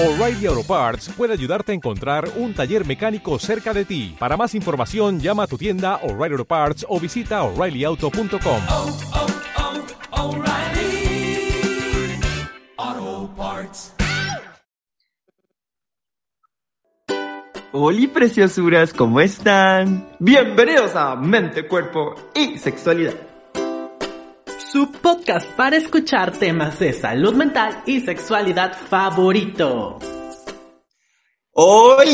O'Reilly Auto Parts puede ayudarte a encontrar un taller mecánico cerca de ti. Para más información, llama a tu tienda O'Reilly Auto Parts o visita oreillyauto.com. oh, oh, O'Reilly Auto Parts. Hola preciosuras, ¿cómo están? Bienvenidos a Mente, Cuerpo y Sexualidad. Su podcast para escuchar temas de salud mental y sexualidad favorito. Hola,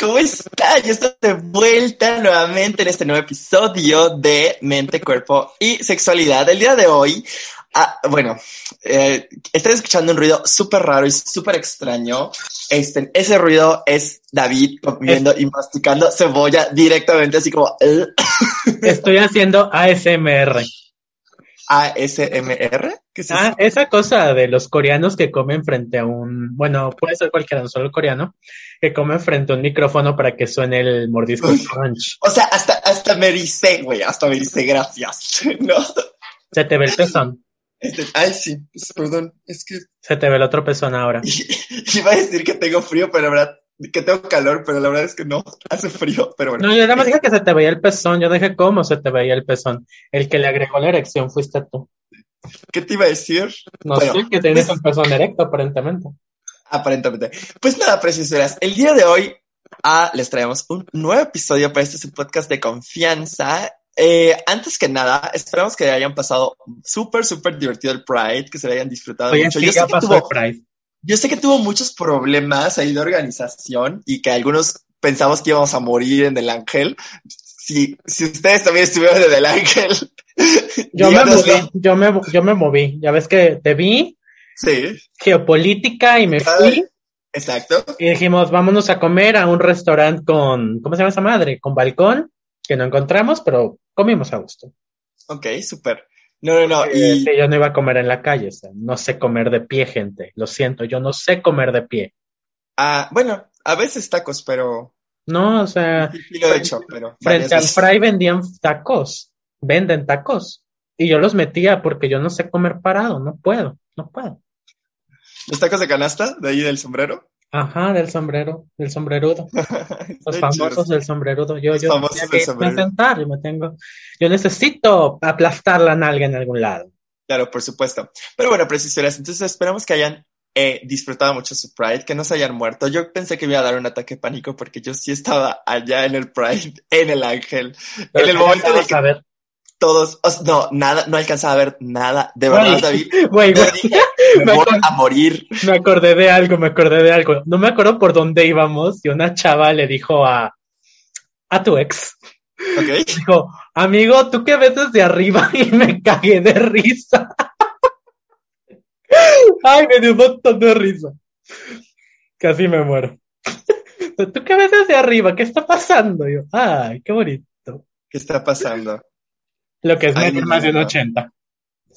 ¿cómo están? Ya estoy de vuelta nuevamente en este nuevo episodio de Mente, Cuerpo y Sexualidad. El día de hoy, ah, bueno, eh, estoy escuchando un ruido súper raro y súper extraño. Este, ese ruido es David comiendo y masticando cebolla directamente, así como... Estoy haciendo ASMR. ASMR. ¿Qué es Ah, esa cosa de los coreanos que comen frente a un, bueno, puede ser cualquiera, no solo coreano, que comen frente a un micrófono para que suene el mordisco crunch. O sea, hasta, hasta me dice, güey, hasta me dice gracias, ¿no? Se te ve el pezón. Este, ay, sí, pues, perdón, es que Se te ve el otro pezón ahora. iba a decir que tengo frío, pero verdad, que tengo calor, pero la verdad es que no, hace frío, pero bueno. No, yo nada más dije que se te veía el pezón. Yo dije cómo se te veía el pezón. El que le agregó la erección fuiste tú. ¿Qué te iba a decir? No Bueno, sé, que tienes un pezón erecto aparentemente. Aparentemente. Pues nada, preciosuras, el día de hoy ah, les traemos un nuevo episodio para este su podcast de confianza. Eh, antes que nada, esperamos que hayan pasado súper, súper divertido el Pride, que se lo hayan disfrutado Oye, mucho. sí, Yo sé ya que pasó tuvo- el Pride. Yo sé que tuvo muchos problemas ahí de organización y que algunos pensamos que íbamos a morir en el ángel. Si, si ustedes también estuvieron en el ángel, Yo me moví, yo me, yo me moví. Ya ves que te vi, Sí, geopolítica, y me fui. exacto. Y dijimos, vámonos a comer a un restaurante con, ¿cómo se llama esa madre? Con balcón, que no encontramos, pero comimos a gusto. Ok, súper. No, no, no. Y yo no iba a comer en la calle, o sea, no sé comer de pie, gente. Lo siento, yo no sé comer de pie. ah, bueno, a veces tacos, pero No, o sea, sí, lo he hecho, pero frente al fry vendían tacos, venden tacos. Y yo los metía porque yo no sé comer parado, no puedo, no puedo. los tacos de canasta de ahí del sombrero. Ajá, del sombrero, del sombrerudo. Los famosos del sombrerudo. Yo, Los yo tenía que irme a sombrero. sentar, yo me tengo, yo necesito aplastar la nalga en algún lado. Claro, por supuesto. Pero bueno, preciosuras, entonces esperamos que hayan eh, disfrutado mucho su Pride, que no se hayan muerto. Yo pensé que me iba a dar un ataque de pánico porque yo sí estaba allá en el Pride, en el Ángel, Pero en el momento de vas que a ver. todos, no, nada, no alcanzaba a ver nada. De verdad, David, dije, me voy a morir. me acordé de algo, me acordé de algo. No me acuerdo por dónde íbamos y una chava le dijo a, a tu ex, ¿Ok? dijo, amigo, ¿tú qué ves desde arriba? Y me cagué de risa. Ay, me dio un montón de risa. Casi me muero. ¿Tú qué ves desde arriba? ¿Qué está pasando? Yo, ay, qué bonito. ¿Qué está pasando? Lo que es medir más de un no. 80.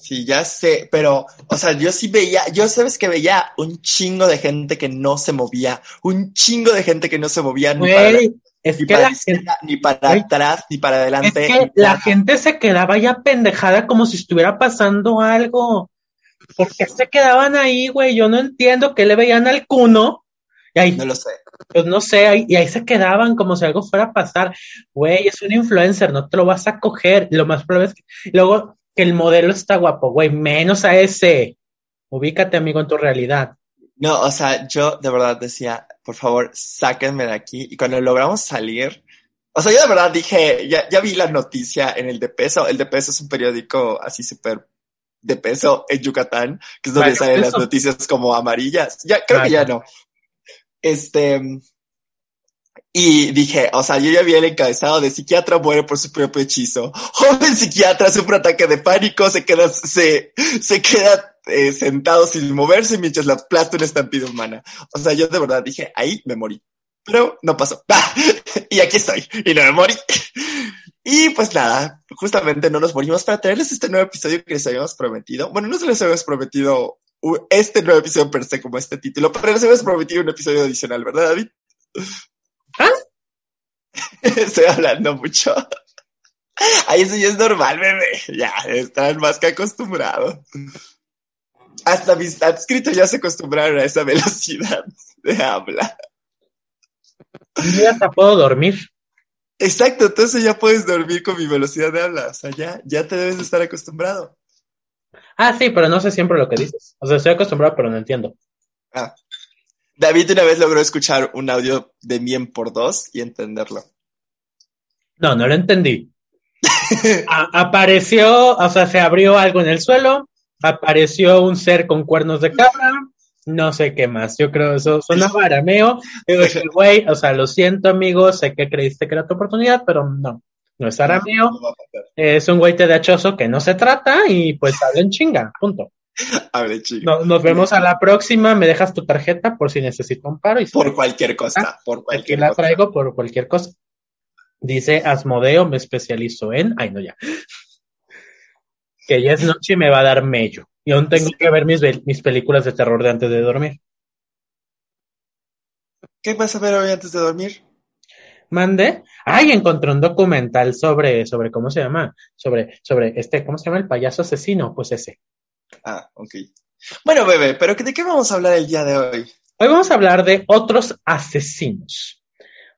Sí, ya sé, pero, o sea, yo sí veía, yo sabes que veía un chingo de gente que no se movía, un chingo de gente que no se movía ni para, es ni que para la gente ni para atrás, ni para Es adelante. que ni la gente se quedaba ya pendejada como si estuviera pasando algo. ¿Por qué se quedaban ahí, güey? Yo no entiendo qué le veían al cuno. Y ahí, No lo sé. pues no sé, ahí- y ahí se quedaban como si algo fuera a pasar. Güey, es un influencer, no te lo vas a coger. Lo más probable es que luego que el modelo está guapo, güey, menos a ese. Ubícate, amigo, en tu realidad. No, o sea, yo de verdad decía, por favor, sáquenme de aquí. Y cuando logramos salir, o sea, yo de verdad dije, ya, ya vi la noticia en el de peso. El de peso es un periódico así súper de peso en Yucatán, que es donde Vale, salen las noticias como amarillas. Ya, creo que ya no. Este, y dije, o sea, yo ya vi el encabezado de psiquiatra muere por su propio hechizo. Joven psiquiatra sufre ataque de pánico, se queda, se, se queda eh, sentado sin moverse mientras la aplasta una estampida humana. O sea, yo de verdad dije, ahí me morí. Pero no pasó. y aquí estoy. Y no me morí. Y pues nada, justamente no nos morimos para traerles este nuevo episodio que les habíamos prometido. Bueno, no se les habíamos prometido uh, este nuevo episodio per se como este título, pero les habíamos prometido un episodio adicional, ¿verdad, David? ¿Ah? Estoy hablando mucho. Ay, eso ya es normal, bebé. Ya, están más que acostumbrados. Hasta mis adscritos ya se acostumbraron a esa velocidad. de habla. Yo hasta puedo dormir. Exacto, entonces ya puedes dormir con mi velocidad de habla. O sea, ya, ya te debes de estar acostumbrado. Ah, sí, pero no sé siempre lo que dices. O sea, estoy acostumbrado, pero no entiendo. Ah. David una vez logró escuchar un audio de Mien por dos y entenderlo. No, no lo entendí. A- apareció, o sea, se abrió algo en el suelo, apareció un ser con cuernos de cabra, no sé qué más. Yo creo eso sonaba arameo. Dije, güey, o sea, lo siento, amigo, sé que creíste que era tu oportunidad, pero no, no es arameo. No. Es un güey tedachoso que no se trata y pues hablen chinga, punto. Hable, chico. No- nos vemos a la próxima, me dejas tu tarjeta por si necesito un paro y Por cualquier cosa, por Aquí cualquier la cosa. traigo por cualquier cosa. Dice Asmodeo, me especializo en. Ay, no, ya. Que ya es noche y me va a dar mello. Y aún tengo Sí. que ver mis, mis películas de terror de antes de dormir. ¿Qué vas a ver hoy antes de dormir? Mande. Ay, encontré un documental sobre, sobre, ¿cómo se llama? Sobre, sobre este, ¿cómo se llama? El payaso asesino. Pues ese. Ah, ok. Bueno, bebé, pero ¿de qué vamos a hablar el día de hoy? Hoy vamos a hablar de otros asesinos.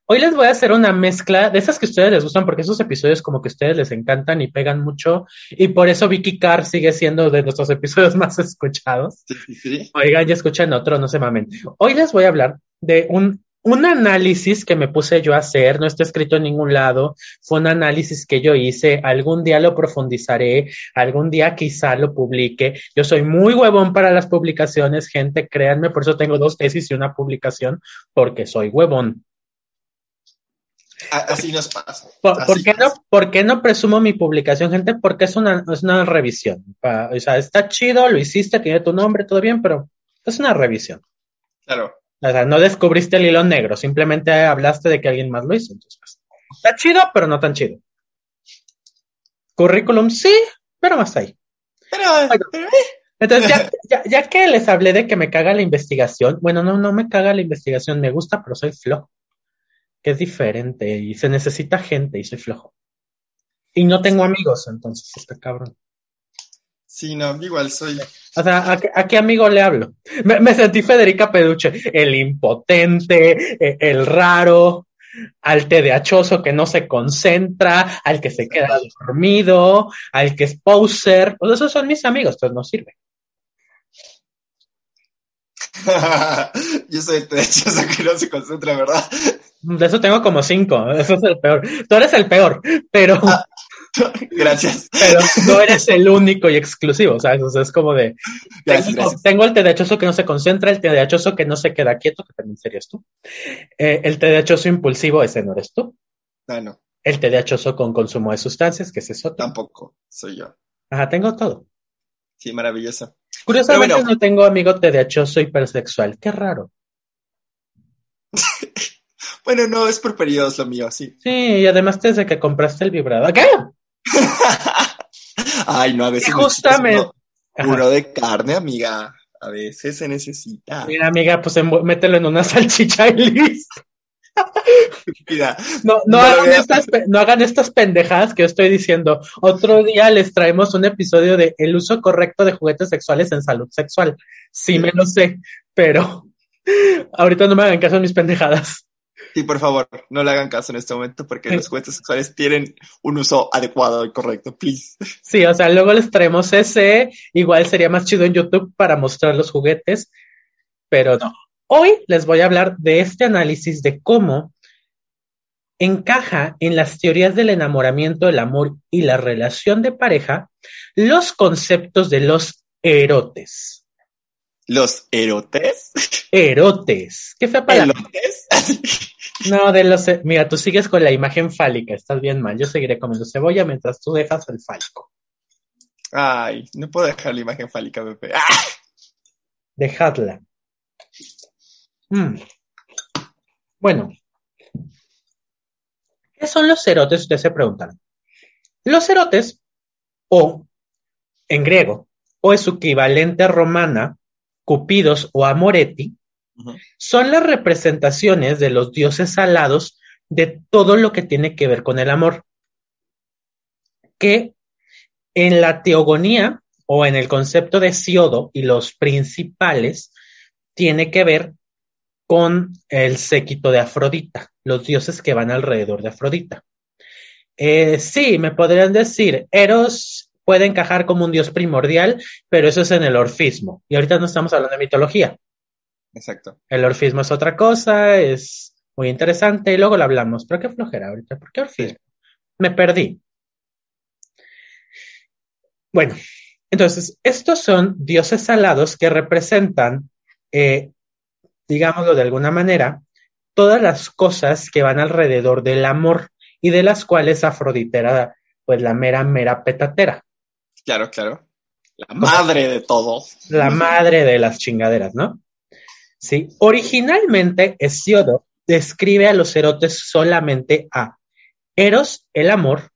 Hoy les voy a hacer una mezcla de esas que a ustedes les gustan porque esos episodios como que a ustedes les encantan y pegan mucho y por eso Vicky Carr sigue siendo de nuestros episodios más escuchados. Sí, sí, sí. Oigan, ya escuchan otro, no se mamen. Hoy les voy a hablar de un, un análisis que me puse yo a hacer, no está escrito en ningún lado, fue un análisis que yo hice, algún día lo profundizaré, algún día quizá lo publique. Yo soy muy huevón para las publicaciones, gente, créanme, por eso tengo dos tesis y una publicación, porque soy huevón. Así nos pasa. ¿Por, Así por qué pasa. no, ¿Por qué no presumo mi publicación, gente? Porque es una, es una revisión. O sea, está chido, lo hiciste, tiene tu nombre, todo bien, pero es una revisión. Claro. O sea, no descubriste el hilo negro, simplemente hablaste de que alguien más lo hizo. Entonces, pues, está chido, pero no tan chido. Currículum, sí, pero más ahí. Pero, eh, Entonces, ya, ya, ya que les hablé de que me caga la investigación, bueno, no, no me caga la investigación, me gusta, pero soy flojo. Que es diferente y se necesita gente y soy flojo. Y no tengo amigos, entonces está cabrón. Sí, no, igual soy. O sea, ¿a, qué- a qué amigo le hablo? Me, me sentí Federica Peduche, el impotente, eh, el raro, al TDAchoso que no se concentra, al que se queda dormido, al que es poser. Pues esos son mis amigos, entonces no sirve. Yo soy el derechoso que no se concentra, ¿verdad? De eso tengo como cinco, eso es el peor. Tú eres el peor, pero, Gracias. pero no eres el único y exclusivo, ¿sabes? O sea, es como de, Gracias, tengo, gracias. tengo el TDAchoso que no se concentra, el TDAchoso que no se queda quieto, que también serías tú. Eh, el TDAchoso impulsivo, ese no eres tú. No, no, El TDAchoso con consumo de sustancias, que es otro. tampoco soy yo. Ajá, tengo todo. Sí, maravilloso. Curiosamente bueno. no tengo amigo TDAchoso hipersexual. Qué raro. Bueno, no, es por periodos lo mío, sí. Sí, y además desde que compraste el vibrador. ¿Qué? Ay, no, a veces justamente- uno de carne, amiga. A veces se necesita. Mira, amiga, pues mételo en una salchicha y listo. Mira, No, no, hagan estas, no hagan estas pendejadas que yo estoy diciendo. Otro día les traemos un episodio de el uso correcto de juguetes sexuales en salud sexual. Sí me lo sé, pero ahorita no me hagan caso en mis pendejadas. Sí, por favor, no le hagan caso en este momento porque Sí. los juguetes sexuales tienen un uso adecuado y correcto, please. Sí, o sea, luego les traemos ese. Igual sería más chido en YouTube para mostrar los juguetes, pero no. Hoy les voy a hablar de este análisis de cómo encaja en las teorías del enamoramiento, el amor y la relación de pareja los conceptos de los erotes. Los erotes. Erotes. ¿Qué fea palabra? Elotes. No, de los. e- Mira, tú sigues con la imagen fálica, estás bien mal. Yo seguiré comiendo cebolla mientras tú dejas el fálico. Ay, no puedo dejar la imagen fálica, bebé. ¡Ah! Dejadla. Mm. Bueno. ¿Qué son los erotes? Ustedes se preguntan. Los erotes, o en griego, o es su equivalente romana, cupidos o amoretti, Ujú. son las representaciones de los dioses alados de todo lo que tiene que ver con el amor. Que en la teogonía o en el concepto de Siodo y los principales tiene que ver con el séquito de Afrodita, los dioses que van alrededor de Afrodita. Eh, sí, me podrían decir, Eros puede encajar como un dios primordial, pero eso es en el orfismo. Y ahorita no estamos hablando de mitología. Exacto. El orfismo es otra cosa, es muy interesante y luego lo hablamos. Pero qué flojera ahorita, ¿por qué orfismo? Me perdí. Bueno, entonces, estos son dioses alados que representan, eh, digámoslo de alguna manera, todas las cosas que van alrededor del amor y de las cuales Afrodita era pues la mera, mera petatera, Claro, claro. La madre de todo. la madre de las chingaderas, ¿no? Sí, originalmente Hesiodo describe a los erotes solamente a Eros, el amor,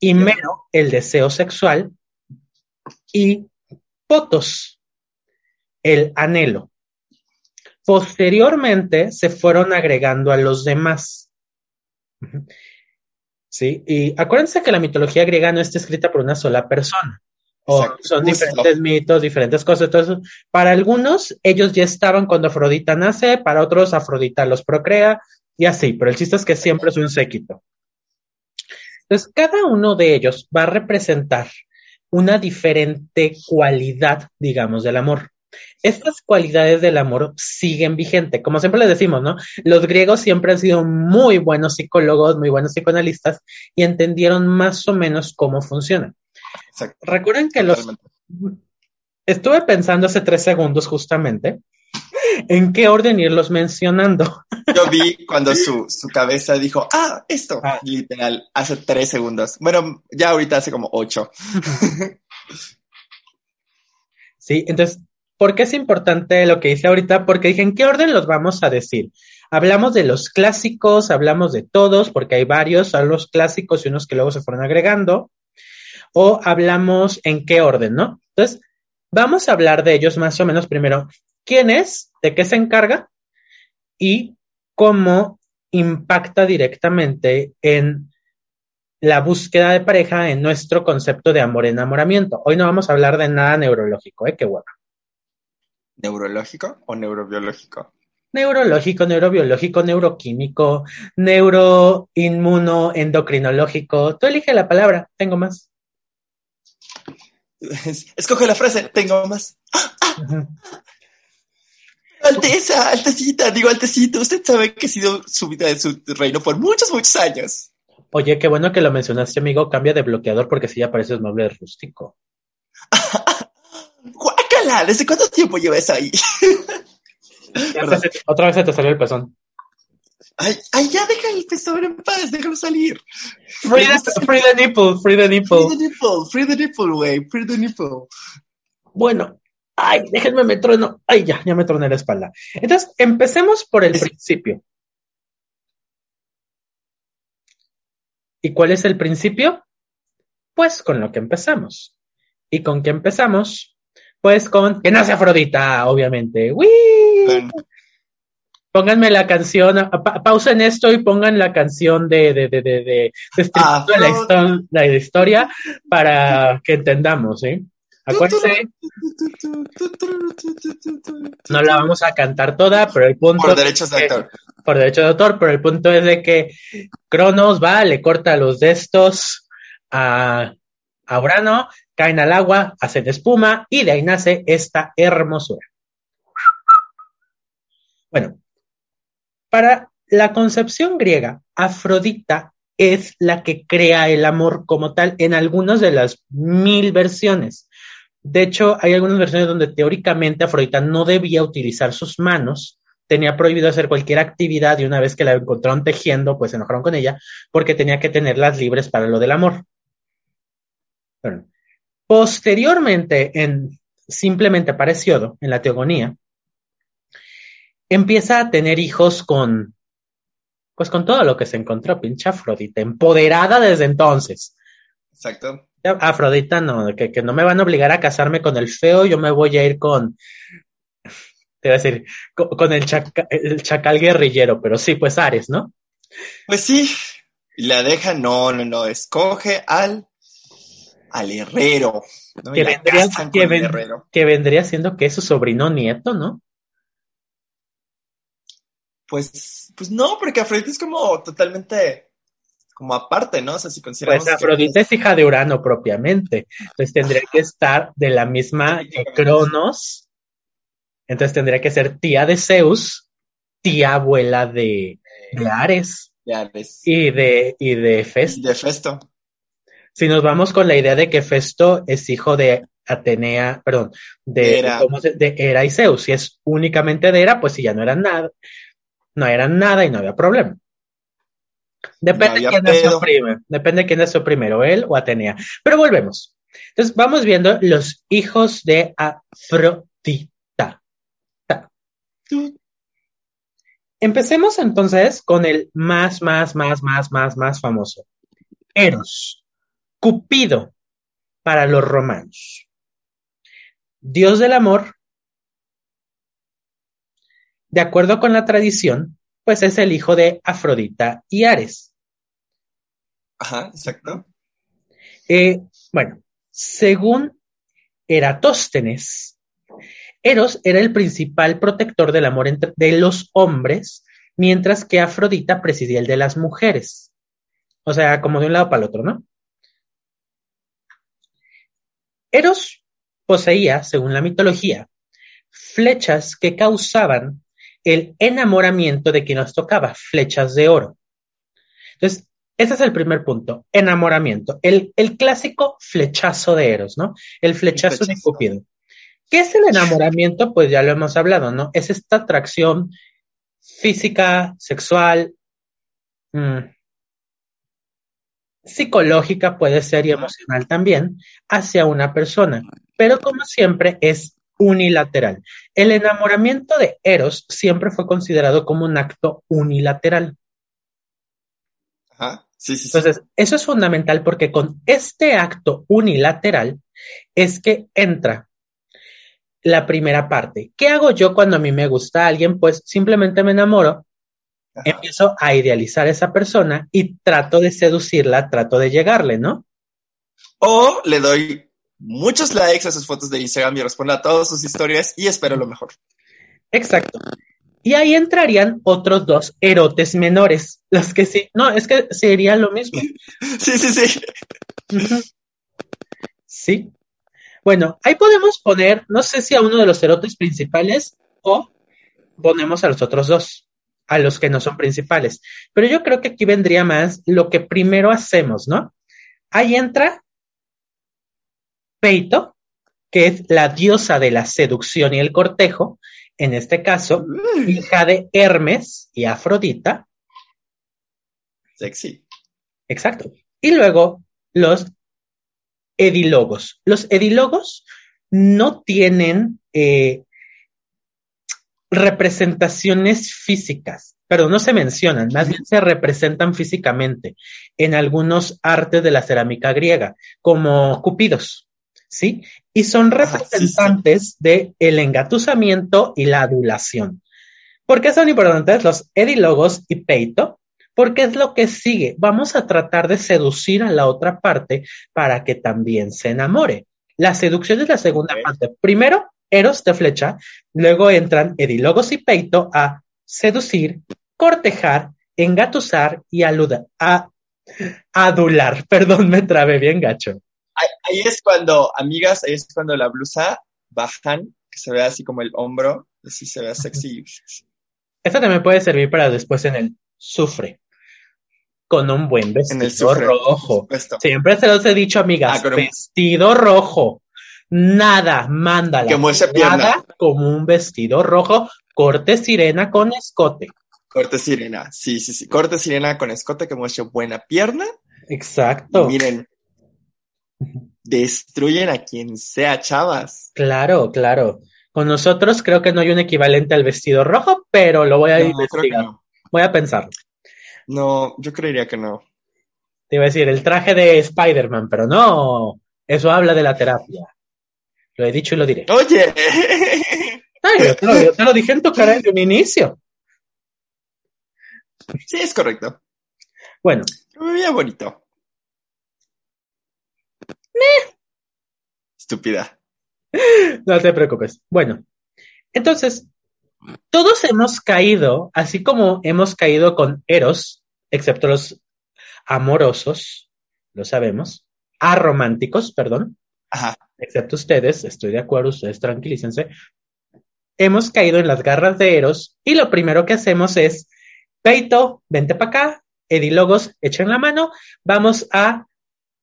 y Mero, el deseo sexual, y Potos, el anhelo. Posteriormente se fueron agregando a los demás. Sí, y acuérdense que la mitología griega no está escrita por una sola persona. O Exacto. son diferentes mitos, diferentes cosas. Entonces, para algunos, ellos ya estaban cuando Afrodita nace, para otros, Afrodita los procrea, y así, pero el chiste es que siempre es un séquito. Entonces, cada uno de ellos va a representar una diferente cualidad, digamos, del amor. Estas cualidades del amor siguen vigentes. Como siempre les decimos, ¿no? Los griegos siempre han sido muy buenos psicólogos, muy buenos psicoanalistas y entendieron más o menos cómo funcionan. Exacto. Recuerden que los estuve pensando hace tres segundos justamente en qué orden irlos mencionando. Yo vi cuando su, su cabeza dijo, ah, esto, Ah. literal, hace tres segundos. Bueno, ya ahorita hace como ocho. Sí, entonces, ¿por qué es importante lo que hice ahorita? Porque dije, ¿en qué orden los vamos a decir? Hablamos de los clásicos, hablamos de todos, porque hay varios, son los clásicos y unos que luego se fueron agregando, o hablamos en qué orden, ¿no? Entonces, vamos a hablar de ellos más o menos primero. ¿Quién es? ¿De qué se encarga? Y cómo impacta directamente en la búsqueda de pareja en nuestro concepto de amor-enamoramiento. Hoy no vamos a hablar de nada neurológico, ¿eh? Qué bueno. ¿Neurológico o neurobiológico? Neurológico, neurobiológico, neuroquímico, neuroinmuno, endocrinológico. Tú elige la palabra, tengo más. Es- Escoge la frase, tengo más. Ujú. Alteza, altecita, digo altecito, usted sabe que he sido súbita de su reino por muchos, muchos años. Oye, qué bueno que lo mencionaste, amigo. Cambia de bloqueador porque si ya pareces mueble rústico. ¿desde cuánto tiempo llevas ahí? Otra vez se te salió el pezón. Ay, ay, ya deja el pezón en paz, déjalo salir. Free the, free the nipple, free the nipple. Free the nipple, free the nipple, güey, free the nipple. Bueno, ay, déjenme me trueno. Ay, ya, ya me troné la espalda. Entonces, empecemos por el Es- principio. ¿Y cuál es el principio? Pues con lo que empezamos. ¿Y con qué empezamos? Pues con que nace Afrodita, obviamente. ¡Wii! Pónganme la canción, pa- pausen esto y pongan la canción de, de, de, de, de de la, histo- la historia para que entendamos, ¿sí? Acuérdense, no la vamos a cantar toda, pero el punto Por derechos de que- autor. por derecho de autor, pero el punto es de que Cronos va, le corta los de estos a, a Urano, caen al agua, hacen espuma y de ahí nace esta hermosura. Bueno, para la concepción griega, Afrodita es la que crea el amor como tal en algunas de las mil versiones. De hecho, hay algunas versiones donde teóricamente Afrodita no debía utilizar sus manos, tenía prohibido hacer cualquier actividad y una vez que la encontraron tejiendo, pues se enojaron con ella porque tenía que tenerlas libres para lo del amor. Bueno, posteriormente, en simplemente para Hesiodo, en la teogonía, empieza a tener hijos con, pues con todo lo que se encontró, pinche Afrodita, empoderada desde entonces. Exacto. Afrodita no, que, que no me van a obligar a casarme con el feo, yo me voy a ir con, te iba a decir, con, con el, chaca- el chacal guerrillero, pero sí, pues Ares, ¿no? Pues sí, la deja, no, no, no, escoge al, al herrero. Que vendría, que, ven- herrero. que vendría siendo que es su sobrino nieto, ¿no? Pues, pues no, porque Afrodita es como totalmente como aparte, ¿no? O sea, si consideramos Pues que- Afrodita es hija de Urano propiamente. Entonces tendría que estar de la misma que Cronos. Entonces tendría que ser tía de Zeus, tía abuela de, de Ares Ya ves. y de, y de Festo. de Festo. Si nos vamos con la idea de que Festo es hijo de Atenea, perdón, de, Hera. ¿cómo se- de Hera y Zeus. Si es únicamente de Hera, pues si ya no eran nada, no eran nada y no había problema. Depende No quién nació primero, depende de quién nació primero, él o Atenea. Pero volvemos. Entonces vamos viendo los hijos de Afrodita. Ta. Empecemos entonces con el más, más, más, más, más, más famoso. Eros, Cupido para los romanos. Dios del amor. De acuerdo con la tradición, pues es el hijo de Afrodita y Ares. Ajá, exacto. Eh, bueno, según Eratóstenes, Eros era el principal protector del amor entre, de los hombres, mientras que Afrodita presidía el de las mujeres. O sea, como de un lado para el otro, ¿no? Eros poseía, según la mitología, flechas que causaban el enamoramiento de quien nos tocaba, flechas de oro. Entonces, ese es el primer punto, enamoramiento. El, el clásico flechazo de Eros, ¿no? El flechazo, de flechazo. Cupido. ¿Qué es el enamoramiento? Pues ya lo hemos hablado, ¿no? Es esta atracción física, sexual, mm, psicológica, puede ser y emocional también, hacia una persona. Pero como siempre es unilateral. El enamoramiento de Eros siempre fue considerado como un acto unilateral. Ajá. Sí, sí, sí. Entonces, eso es fundamental porque con este acto unilateral es que entra la primera parte. ¿Qué hago yo cuando a mí me gusta alguien? Pues simplemente me enamoro, Ajá. empiezo a idealizar a esa persona y trato de seducirla, trato de llegarle, ¿no? O le doy muchos likes a sus fotos de Instagram y respondo a todas sus historias y espero lo mejor. Exacto. Y ahí entrarían otros dos erotes menores, los que sí, no, es que sería lo mismo. Sí, sí, sí. Sí. Bueno, ahí podemos poner, no sé si a uno de los erotes principales o ponemos a los otros dos, a los que no son principales. Pero yo creo que aquí vendría más lo que primero hacemos, ¿no? Ahí entra Peito, que es la diosa de la seducción y el cortejo, en este caso, hija de Hermes y Afrodita, Sexy. Exacto. Y luego los edilogos. Los edilogos no tienen eh, representaciones físicas, pero no se mencionan, más bien se representan físicamente en algunos artes de la cerámica griega, como cupidos, ¿sí? Y son sí, sí. representantes de el engatusamiento y la adulación. ¿Por qué son importantes los edilogos y peito? Porque es lo que sigue. Vamos a tratar de seducir a la otra parte para que también se enamore. La seducción es la segunda parte. Primero, Eros de flecha, luego entran Edilogos y Peito a seducir, cortejar, engatusar y aluda, a, adular. Perdón, me trabé bien gacho. Ahí, ahí es cuando, amigas, ahí es cuando la blusa bajan, que se ve así como el hombro, así se ve sexy. Esto también puede servir para después en el sufre. Con un buen En el vestido sufre, rojo. Siempre se los he dicho, amigas, Ah, un- vestido rojo. Nada manda la Que muestre pierna. nada como un vestido rojo, corte sirena con escote. Corte sirena, sí, sí, sí. Corte sirena con escote que muestre buena pierna. Y Exacto. miren, destruyen a quien sea, chavas. Claro, claro. Con nosotros creo que no hay un equivalente al vestido rojo, pero lo voy a No, creo que investigar. no. Voy a pensar. No, yo creería que no. Te iba a decir el traje de Spider-Man, pero no. Eso habla de la terapia. Lo he dicho y lo diré. Oye, Ay, yo, te lo, yo te lo dije en tu cara desde un inicio. sí, es correcto. Bueno, Me veía bonito. Estúpida. no te preocupes. Bueno, entonces, todos hemos caído, así como hemos caído con Eros, excepto los amorosos, lo sabemos, arománticos, perdón, Ajá. excepto ustedes, estoy de acuerdo, ustedes tranquilícense. Hemos caído en las garras de Eros y lo primero que hacemos es, Peito, vente para acá, Edilogos, echen la mano, vamos a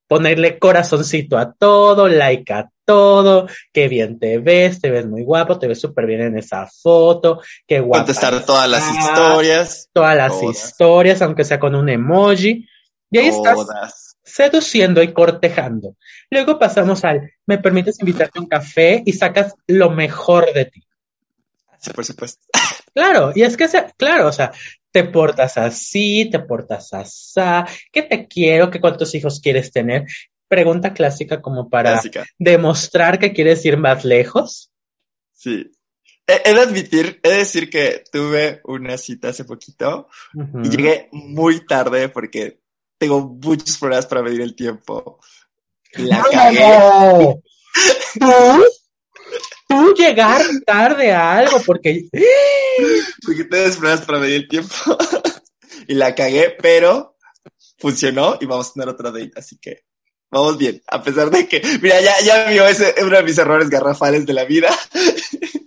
ponerle corazoncito a todo, like a todo, qué bien te ves, te ves muy guapo, te ves súper bien en esa foto, qué guapo. Contestar todas las historias. Todas las Todas. historias, aunque sea con un emoji. Y ahí estás Todas. Seduciendo y cortejando. Luego pasamos al, ¿me permites invitarte a un café? Y sacas lo mejor de ti. Sí, por supuesto. Claro, y es que, claro, o sea, te portas así, te portas asá, que te quiero, que cuántos hijos quieres tener. Pregunta clásica como para Clásica. demostrar que quieres ir más lejos. Sí. He, de admitir, he de decir que tuve una cita hace poquito y llegué muy tarde porque tengo muchos problemas para medir el tiempo. La cagué. ¡No! ¿Tú? Tú llegar tarde a algo porque Porque tengo problemas para medir el tiempo. y la cagué, pero funcionó y vamos a tener otra date, así que vamos bien. A pesar de que, mira, ya, ya vio ese, uno de mis errores garrafales de la vida.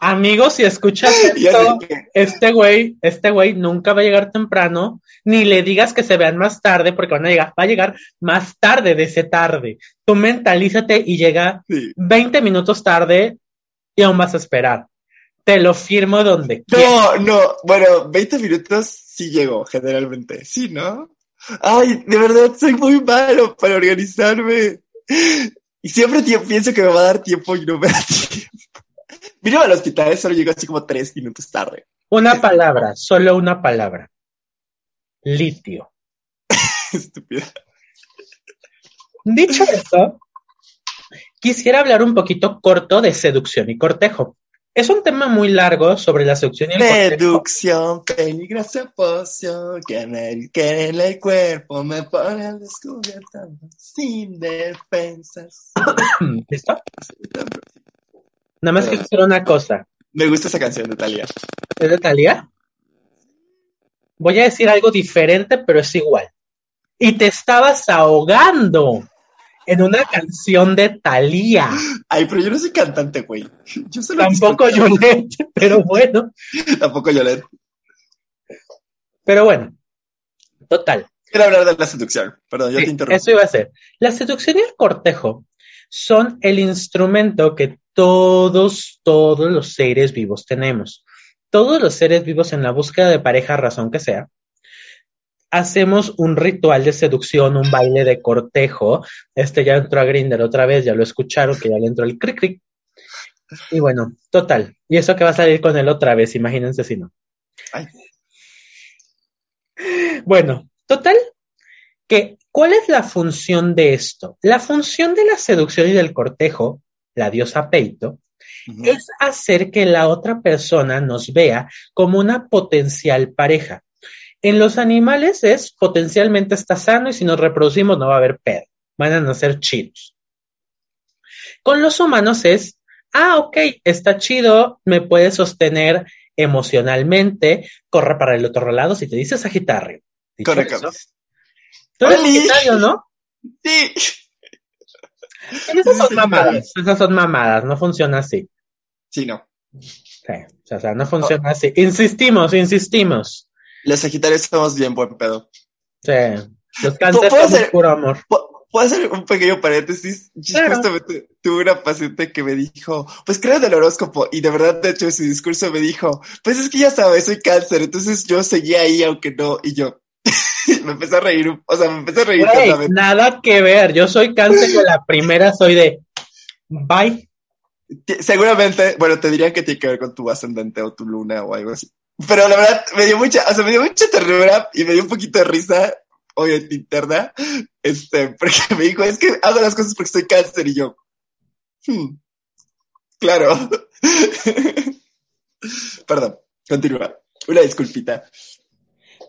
Amigos, si escuchas esto, este güey, este güey nunca va a llegar temprano, ni le digas que se vean más tarde, porque van a llegar, va a llegar más tarde de ese tarde. Tú mentalízate y llega sí. 20 minutos tarde y aún vas a esperar. Te lo firmo donde quieras. No, no, bueno, 20 minutos sí llego, generalmente. Sí, ¿no? Ay, de verdad, soy muy malo para organizarme. Y siempre pienso que me va a dar tiempo y no me da tiempo. Mínimo al hospital solo llego así como tres minutos tarde. Una palabra, solo una palabra. Litio. Estúpida. Dicho esto, quisiera hablar un poquito corto de seducción y cortejo. Es un tema muy largo sobre la seducción y el cortejo. Seducción, peligrosa poción, que que en el cuerpo me pone al descubierto sin defensas. ¿Listo? Nada más quiero decir una cosa. Me gusta esa canción de Talia. ¿Es de Talía? Voy a decir algo diferente, pero es igual. Y te estabas ahogando en una canción de Talía. Ay, pero yo no soy cantante, güey. Yo solo Tampoco. Yolette, pero bueno. Tampoco Yolette. Pero bueno. Total. Quiero hablar de la seducción. Perdón, yo Sí, te interrumpí. Eso iba a ser. La seducción y el cortejo son el instrumento que todos, todos los seres vivos tenemos. Todos los seres vivos en la búsqueda de pareja, razón que sea, hacemos un ritual de seducción, un baile de cortejo. Este ya entró a Grinder otra vez, ya lo escucharon, que ya le entró el cric cric. Y bueno, total. Y eso que va a salir con él otra vez, imagínense si no. Ay. Bueno, total, que ¿cuál es la función de esto? La función de la seducción y del cortejo, la diosa Peito, es hacer que la otra persona nos vea como una potencial pareja. En los animales es potencialmente está sano y si nos reproducimos no va a haber pedo, van a nacer chidos. Con los humanos es, ah, ok, está chido, me puede sostener emocionalmente, corre para el otro lado si te dice Sagitario. Correcto. Tú eres. Sagitario, ¿no? Sí. Esas son mamadas, esas son mamadas, no funciona así. Sí, no. Sí, o sea, no funciona así. Insistimos, insistimos. Los Sagitarios somos bien buen pedo. Sí, los cánceres ¿Puedo son hacer- puro amor. ¿Pu- ¿Puedo hacer un pequeño paréntesis? Claro. Justamente tuve una paciente que me dijo, pues creo en el horóscopo, y de verdad, de hecho, en su discurso me dijo, pues es que ya sabes, soy cáncer, entonces yo seguía ahí, aunque no, y yo me empecé a reír, o sea, me empecé a reír totalmente. nada que ver. Yo soy cáncer a la primera soy de bye. Seguramente, bueno, te dirían que tiene que ver con tu ascendente o tu luna o algo así. Pero la verdad, me dio mucha, o sea, me dio mucha ternura y me dio un poquito de risa, obviamente interna, este, porque me dijo, es que hago las cosas porque soy cáncer y yo, hmm, claro. Perdón, continúa. Una disculpita.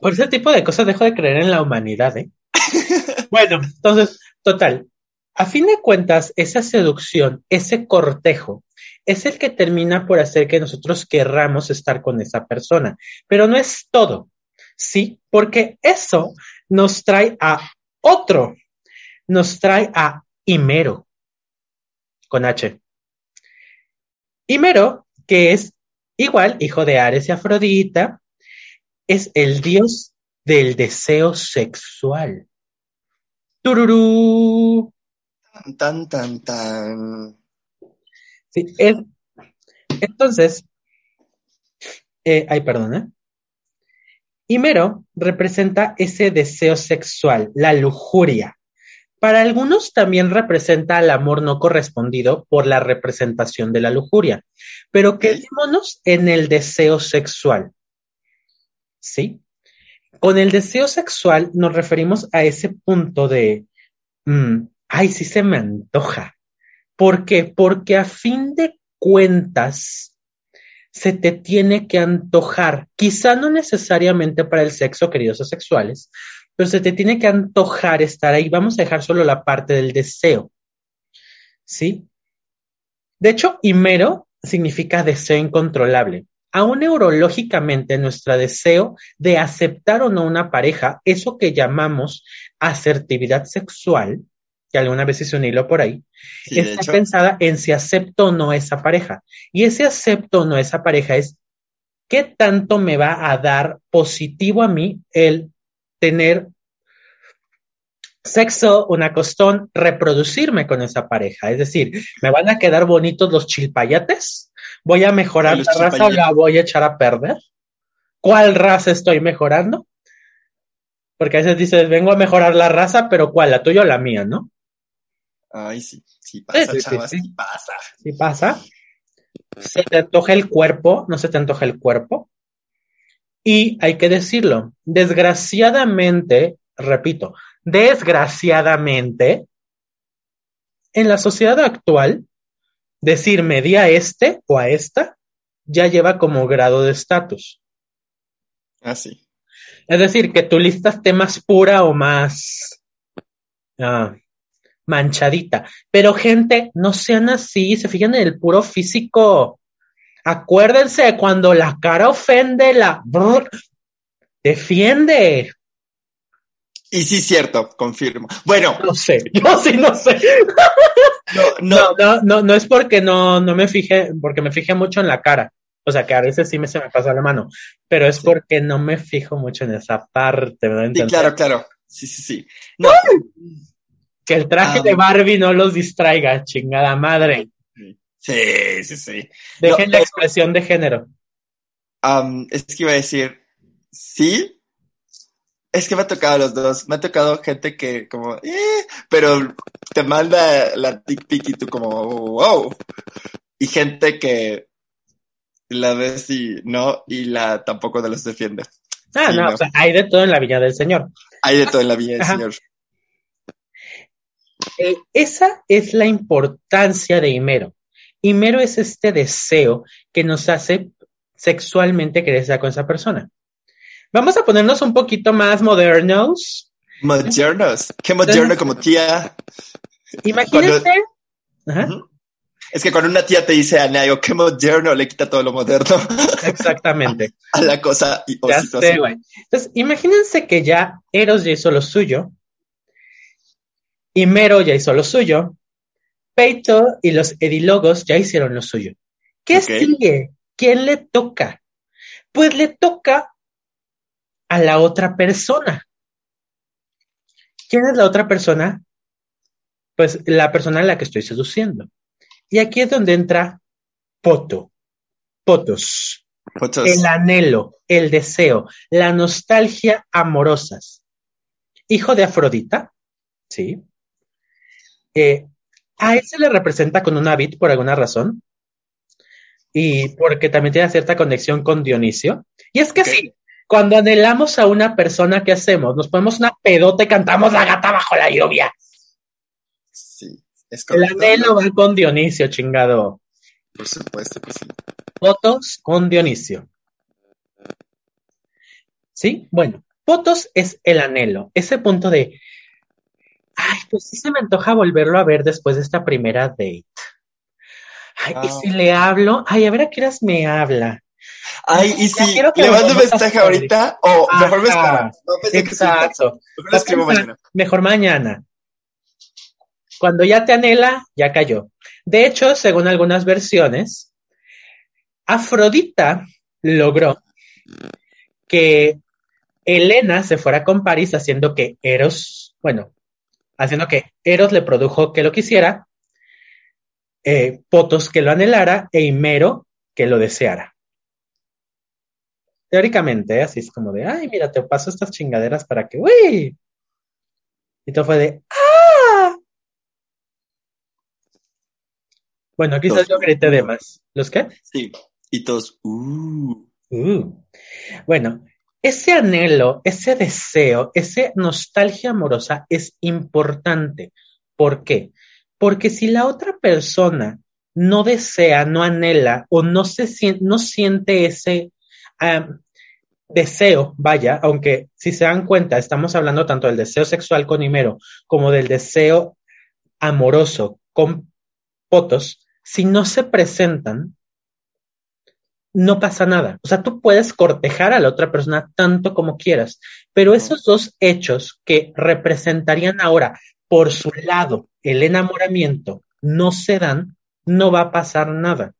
Por ese tipo de cosas dejo de creer en la humanidad, ¿eh? bueno, entonces, total. A fin de cuentas, esa seducción, ese cortejo, es el que termina por hacer que nosotros querramos estar con esa persona. Pero no es todo, ¿sí? Porque eso nos trae a otro, nos trae a Himero, con H. Himero, que es igual, hijo de Ares y Afrodita, es el dios del deseo sexual. Tururú. Tan, tan, tan. Sí, es- entonces, eh, ay, perdona. Himero representa ese deseo sexual, la lujuria. Para algunos también representa el amor no correspondido por la representación de la lujuria, pero quedémonos en el deseo sexual. ¿Sí? Con el deseo sexual nos referimos a ese punto de, mm, ay, sí se me antoja. ¿Por qué? Porque a fin de cuentas se te tiene que antojar, quizá no necesariamente para el sexo, queridos asexuales, pero se te tiene que antojar estar ahí. Vamos a dejar solo la parte del deseo. ¿Sí? De hecho, himero significa deseo incontrolable. Aún neurológicamente, nuestro deseo de aceptar o no una pareja, eso que llamamos asertividad sexual, que alguna vez hice un hilo por ahí, Sí, está hecho, pensada en si acepto o no esa pareja. Y ese acepto o no esa pareja es qué tanto me va a dar positivo a mí el tener sexo, una costón, reproducirme con esa pareja. Es decir, ¿me van a quedar bonitos los chilpayates? ¿Voy a mejorar la raza o la voy a echar a perder? ¿Cuál raza estoy mejorando? Porque a veces dices, vengo a mejorar la raza, pero ¿cuál? ¿La tuya o la mía, no? ay, sí, sí pasa, Sí, sí, chavas, sí. sí pasa. ¿Sí pasa? Se te antoja el cuerpo, no se te antoja el cuerpo. Y hay que decirlo, desgraciadamente, repito, desgraciadamente, en la sociedad actual, decir me di a este o a esta ya lleva como grado de estatus. Ah, sí. Es decir, que tu lista esté más pura o más ah, manchadita. Pero gente, no sean así, se fijan en el puro físico. Acuérdense, cuando la cara ofende, la brr, defiende. Y sí, cierto, confirmo. Bueno, No sé, yo sí no sé. No, no, No, no, es porque no, no me fije, porque me fijé mucho en la cara. O sea, que a veces sí me se me pasa la mano, pero es Sí. porque no me fijo mucho en esa parte, ¿verdad? sí, claro, claro. Sí, sí, sí. No, Que el traje Ah, de bueno. Barbie no los distraiga, chingada madre. sí, sí, sí. Dejen No, la eh, expresión de género. Es que iba a decir, sí. Es que me ha tocado los dos. Me ha tocado gente que como, eh, pero te manda la tic pic y tú como, wow. Y gente que la ves y no, y la tampoco de los defiende. Ah, no, no. o sea, hay de todo en la viña del Señor. Hay de todo en la vida del Ajá. Señor. Eh, esa es la importancia de Himero. Himero es este deseo que nos hace sexualmente querer estar con esa persona. Vamos a ponernos un poquito más modernos. Modernos. Qué moderno como tía. Imagínense. Ajá. Es que cuando una tía te dice a Nayo, qué moderno, le quita todo lo moderno exactamente. a la cosa y o sé. Entonces, imagínense que ya Eros ya hizo lo suyo. Himero ya hizo lo suyo. Peito y los edilogos ya hicieron lo suyo. ¿Qué sigue? ¿Quién le toca? Pues le toca a la otra persona. ¿Quién es la otra persona? Pues la persona a la que estoy seduciendo. Y aquí es donde entra Poto. Potos Fotos. el anhelo, el deseo, la nostalgia amorosas. Hijo de Afrodita, sí. Eh, a él se le representa con una vid por alguna razón. Y porque también tiene cierta conexión con Dionisio. Y es que sí, cuando anhelamos a una persona, ¿qué hacemos? Nos ponemos una pedota y cantamos la gata bajo la lluvia. Sí, es El correcto. anhelo va con Dionisio, chingado. Por supuesto que sí. Fotos con Dionisio. ¿Sí? Bueno, fotos es el anhelo, ese punto de, ay, pues sí se me antoja volverlo a ver después de esta primera date. Ay, y Ah. si le hablo, ay, a ver a qué horas me habla. Ay, y si quiero que le mando un mensaje ahorita, o mejor me Ajá. espero. No pensé que Exacto. Mejor le escribo mañana. Mejor mañana. Cuando ya te anhela, ya cayó. De hecho, según algunas versiones, Afrodita logró que Helena se fuera con París haciendo que Eros, bueno, haciendo que Eros le produjo que lo quisiera, eh, Potos que lo anhelara e Himero que lo deseara. Teóricamente, ¿eh? así es como de, ay, mira, te paso estas chingaderas para que, uy. Y todo fue de, ¡ah! Bueno, quizás yo grité de más. ¿Los qué? Sí. Y todos, uh. Uh. Bueno, ese anhelo, ese deseo, esa nostalgia amorosa es importante. ¿Por qué? Porque si la otra persona no desea, no anhela o no, se, no siente ese deseo, vaya, aunque si se dan cuenta, estamos hablando tanto del deseo sexual con Himero como del deseo amoroso con Potos, si no se presentan, no pasa nada. O sea, tú puedes cortejar a la otra persona tanto como quieras, pero esos dos hechos que representarían ahora por su lado el enamoramiento no se dan, no va a pasar nada.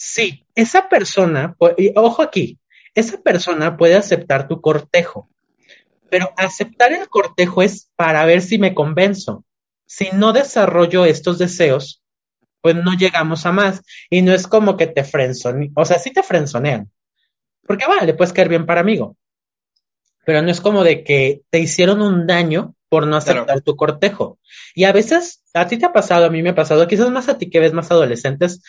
Sí, esa persona, y ojo aquí, esa persona puede aceptar tu cortejo, pero aceptar el cortejo es para ver si me convenzo. Si no desarrollo estos deseos, pues no llegamos a más. Y no es como que te frenzonean, o sea, sí te frenzonean, porque vale, le puedes caer bien para amigo, pero no es como de que te hicieron un daño por no aceptar Claro. tu cortejo. Y a veces, a ti te ha pasado, a mí me ha pasado, quizás más a ti que ves más adolescentes,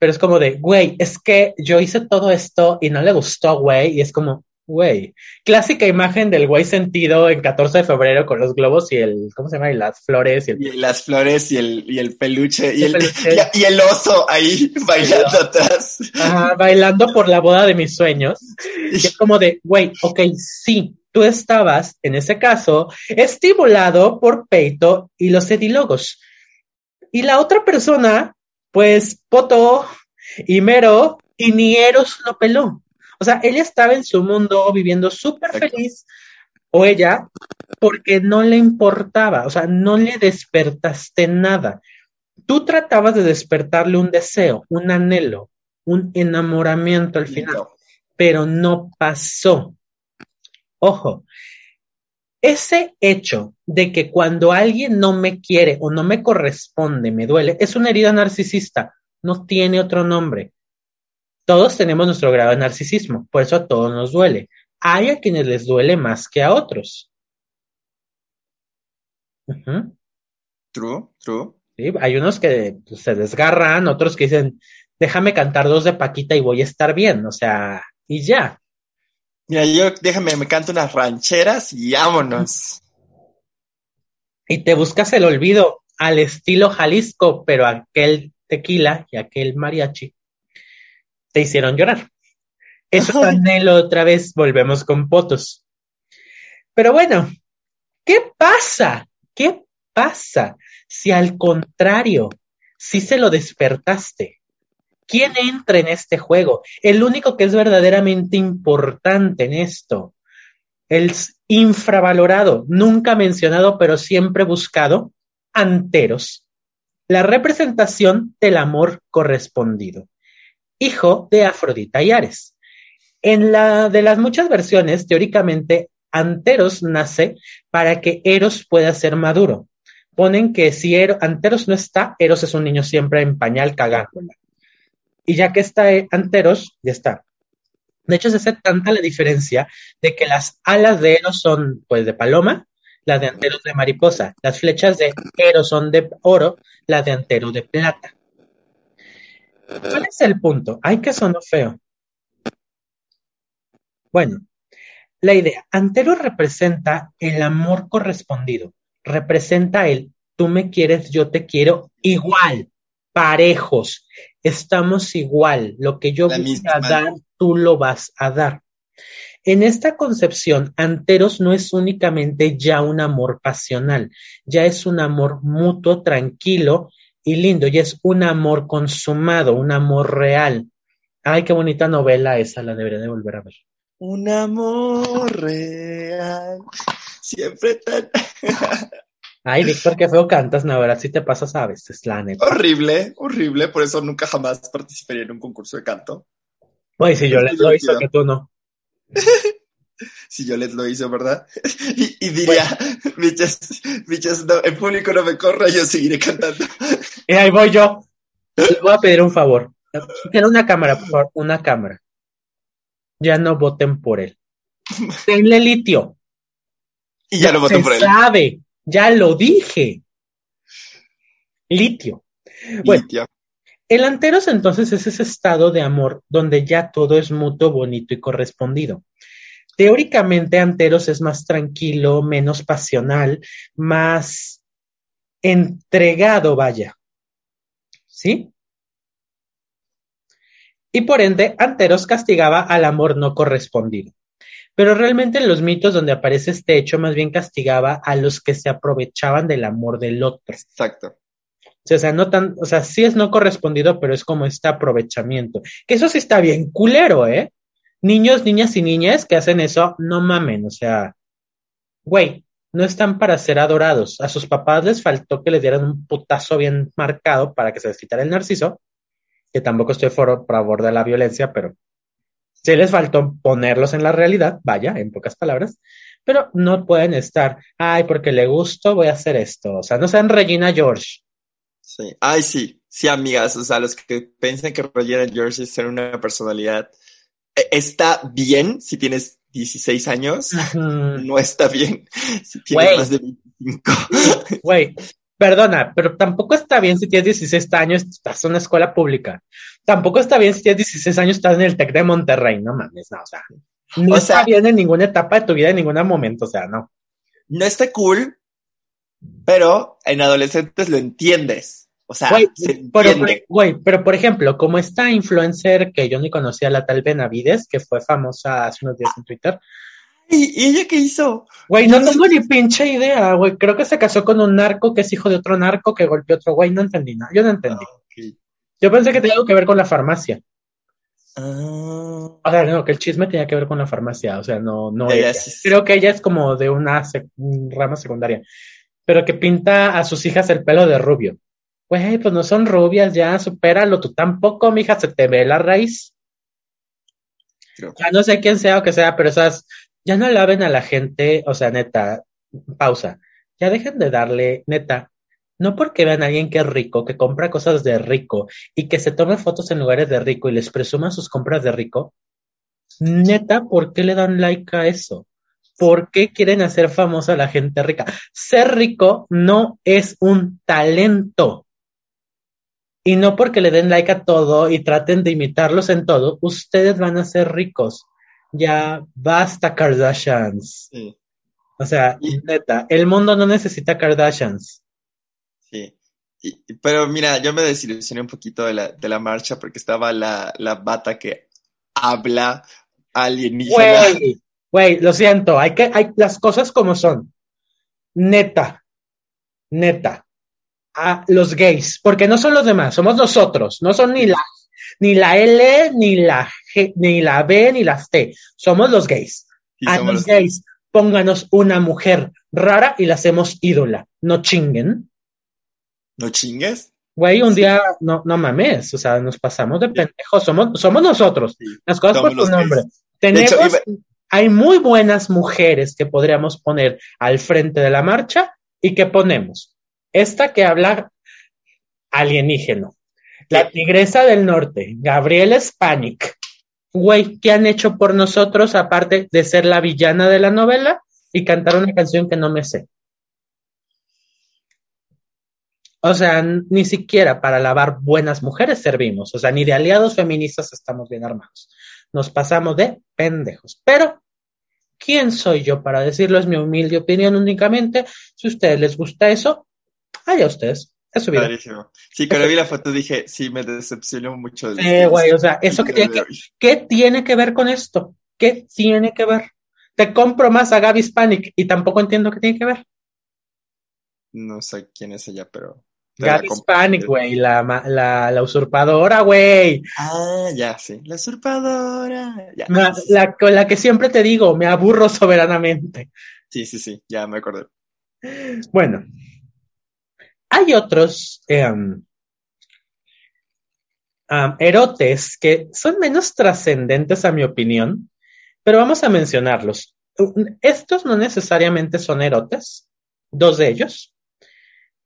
pero es como de, güey, es que yo hice todo esto y no le gustó, güey, y es como, güey, clásica imagen del güey sentido en 14 de febrero con los globos y el, ¿cómo se llama? Y las flores y el Y las flores y el, y el peluche y El peluche. y, y el oso ahí bailando atrás. Ajá, bailando por la boda de mis sueños. Y es como de, güey, ok, sí, tú estabas, en ese caso, estimulado por Peito y los edilogos. Y la otra persona, pues, Poto y Mero, y ni Eros lo peló. O sea, ella estaba en su mundo viviendo súper feliz, o ella, porque no le importaba, o sea, no le despertaste nada. Tú tratabas de despertarle un deseo, un anhelo, un enamoramiento al final pero no pasó. Ojo, ese hecho de que cuando alguien no me quiere o no me corresponde, me duele, es una herida narcisista, no tiene otro nombre. Todos tenemos nuestro grado de narcisismo, por eso a todos nos duele. Hay a quienes les duele más que a otros. True, true. Sí, hay unos que pues, se desgarran, otros que dicen, déjame cantar dos de Paquita y voy a estar bien, o sea, y ya. Mira, yo déjame, me canto unas rancheras y vámonos. y te buscas el olvido al estilo Jalisco, pero aquel tequila y aquel mariachi te hicieron llorar. Eso es anhelo otra vez, volvemos con potos. Pero bueno, ¿qué pasa? ¿Qué pasa si al contrario, si se lo despertaste? ¿Quién entra en este juego? El único que es verdaderamente importante en esto, el infravalorado, nunca mencionado, pero siempre buscado, Anteros, la representación del amor correspondido, hijo de Afrodita y Ares. En la de las muchas versiones, teóricamente, Anteros nace para que Eros pueda ser maduro. Ponen que si Ero- Anteros no está, Eros es un niño siempre en pañal cagándola. Y ya que está eh, Anteros, ya está. De hecho, se hace tanta la diferencia de que las alas de Eros son pues de paloma, las de Anteros de mariposa, las flechas de Eros son de oro, las de Antero de plata. ¿Cuál es el punto? Ay, que sonó feo. Bueno, la idea, Antero representa el amor correspondido, representa el tú me quieres, yo te quiero igual, parejos, estamos igual, lo que yo La voy misma. a dar, tú lo vas a dar. En esta concepción, Anteros no es únicamente ya un amor pasional, ya es un amor mutuo, tranquilo y lindo, y es un amor consumado, un amor real. Ay, qué bonita novela esa, la debería de volver a ver. Un amor real, siempre tan Ay, Víctor, qué feo cantas, no, verdad, si te pasas a veces, la neta. horrible, horrible, por eso nunca jamás participaría en un concurso de canto. Pues si yo Es les lo divertido. que tú no. Si yo les lo hice, ¿verdad? Y, y diría, bichas, bichas, no, el público no me corra, yo seguiré cantando. Y ahí voy yo. Les voy a pedir un favor. Quiero una cámara, por favor, una cámara. Ya no voten por él. Denle litio. Y ya lo voté Se por él. sabe, ya lo dije. Litio. Bueno, Litia. el anteros entonces es ese estado de amor donde ya todo es mutuo, bonito y correspondido. Teóricamente, Anteros es más tranquilo, menos pasional, más entregado, vaya. ¿Sí? Y por ende, Anteros castigaba al amor no correspondido. Pero realmente en los mitos donde aparece este hecho, más bien castigaba a los que se aprovechaban del amor del otro. Exacto. O sea, no tan, o sea, sí es no correspondido, pero es como este aprovechamiento. Que eso sí está bien culero, ¿eh? Niños, niñas y niñas que hacen eso, no mamen, o sea, güey, no están para ser adorados. A sus papás les faltó que les dieran un putazo bien marcado para que se les quitara el narciso, que tampoco estoy for- a favor de la violencia, pero sí les faltó ponerlos en la realidad, vaya, en pocas palabras, pero no pueden estar, ay, porque le gusto, voy a hacer esto. O sea, no sean Regina George. Sí. Ay, sí. Sí, amigas. O sea, los que piensan que Regina George es ser una personalidad. eh, Está bien si tienes 16 años. No está bien si tienes más de 25. Güey, perdona, pero tampoco está bien si tienes 16 años, estás en una escuela pública. Tampoco está bien si tienes 16 años, estás en el TEC de Monterrey, no mames, no, o sea, no O está sea- bien en ninguna etapa de tu vida, en ningún momento, o sea, no. No está cool, pero en adolescentes lo entiendes. O sea, Güey, se pero, entiende. güey, pero por ejemplo, como esta influencer que yo ni conocía, la tal Benavides, que fue famosa hace unos días en Twitter, ¿Y, ella qué hizo? güey, no tengo ni pinche idea, güey, creo que se casó con un narco que es hijo de otro narco que golpeó a otro güey, no entendí nada, yo no entendí. Ok. Yo pensé que tenía algo que ver con la farmacia. Ah, O sea, no, que el chisme tenía que ver con la farmacia, o sea, no, no ella. sí. Creo que ella es como de una sec- rama secundaria, pero que pinta a sus hijas el pelo de rubio. Güey, pues no son rubias, ya, supéralo, tú tampoco, mija, se te ve la raíz. Creo. Ya no sé quién sea o que sea, pero esas, ya no laven a la gente, o sea, neta, pausa, ya dejen de darle, neta, no porque vean a alguien que es rico, que compra cosas de rico y que se tome fotos en lugares de rico y les presuma sus compras de rico, neta, ¿por qué le dan like a eso? ¿Por qué quieren hacer famosa a la gente rica? Ser rico no es un talento. Y no porque le den like a todo y traten de imitarlos en todo, ustedes van a ser ricos. Ya basta Kardashians. Sí, O sea, Y- neta, el mundo no necesita Kardashians. sí. Y- pero mira, yo me desilusioné un poquito de la, de la marcha porque estaba la, la bata que habla alienígena. Güey, güey, lo siento, hay que, hay las cosas como son. Neta, neta. A los gays, porque no son los demás, somos nosotros, no son ni la, ni la L, ni la G, ni la B, ni las T, somos los gays. A los gays, pónganos una mujer rara y la hacemos ídola, no chinguen. ¿No chingues? Güey, un Sí. día, no, no mames, o sea, nos pasamos de pendejos, somos, somos nosotros, Sí, las cosas por su nombre. gays. Tenemos, hecho, hay muy buenas mujeres que podríamos poner al frente de la marcha y que ponemos esta que habla alienígeno, la tigresa del norte, Gabriela Spanik. Güey, ¿qué han hecho por nosotros aparte de ser la villana de la novela y cantar una canción que no me sé? O sea, ni siquiera para lavar buenas mujeres servimos. O sea, ni de aliados feministas estamos bien armados. Nos pasamos de pendejos. Pero, ¿quién soy yo para decirlo? Es mi humilde opinión únicamente. Si a ustedes les gusta eso, allá ustedes. Es su vida. Padrísimo. Sí, cuando vi la foto dije, sí, me decepcionó mucho. de Eh, güey, o sea, eso que que. ¿qué tiene que ver con esto? ¿Qué tiene que ver? Te compro más a Gaby Hispanic y tampoco entiendo qué tiene que ver. No sé quién es ella, pero Gaby. Hispanic, güey, la, la, la usurpadora, güey. Ah, ya, sí. La usurpadora. Ya. La, la- con la que siempre te digo, me aburro soberanamente. Sí, sí, sí, ya me acordé. Bueno, hay otros em, erotes que son menos trascendentes a mi opinión, pero vamos a mencionarlos. Estos no necesariamente son erotes, dos de ellos,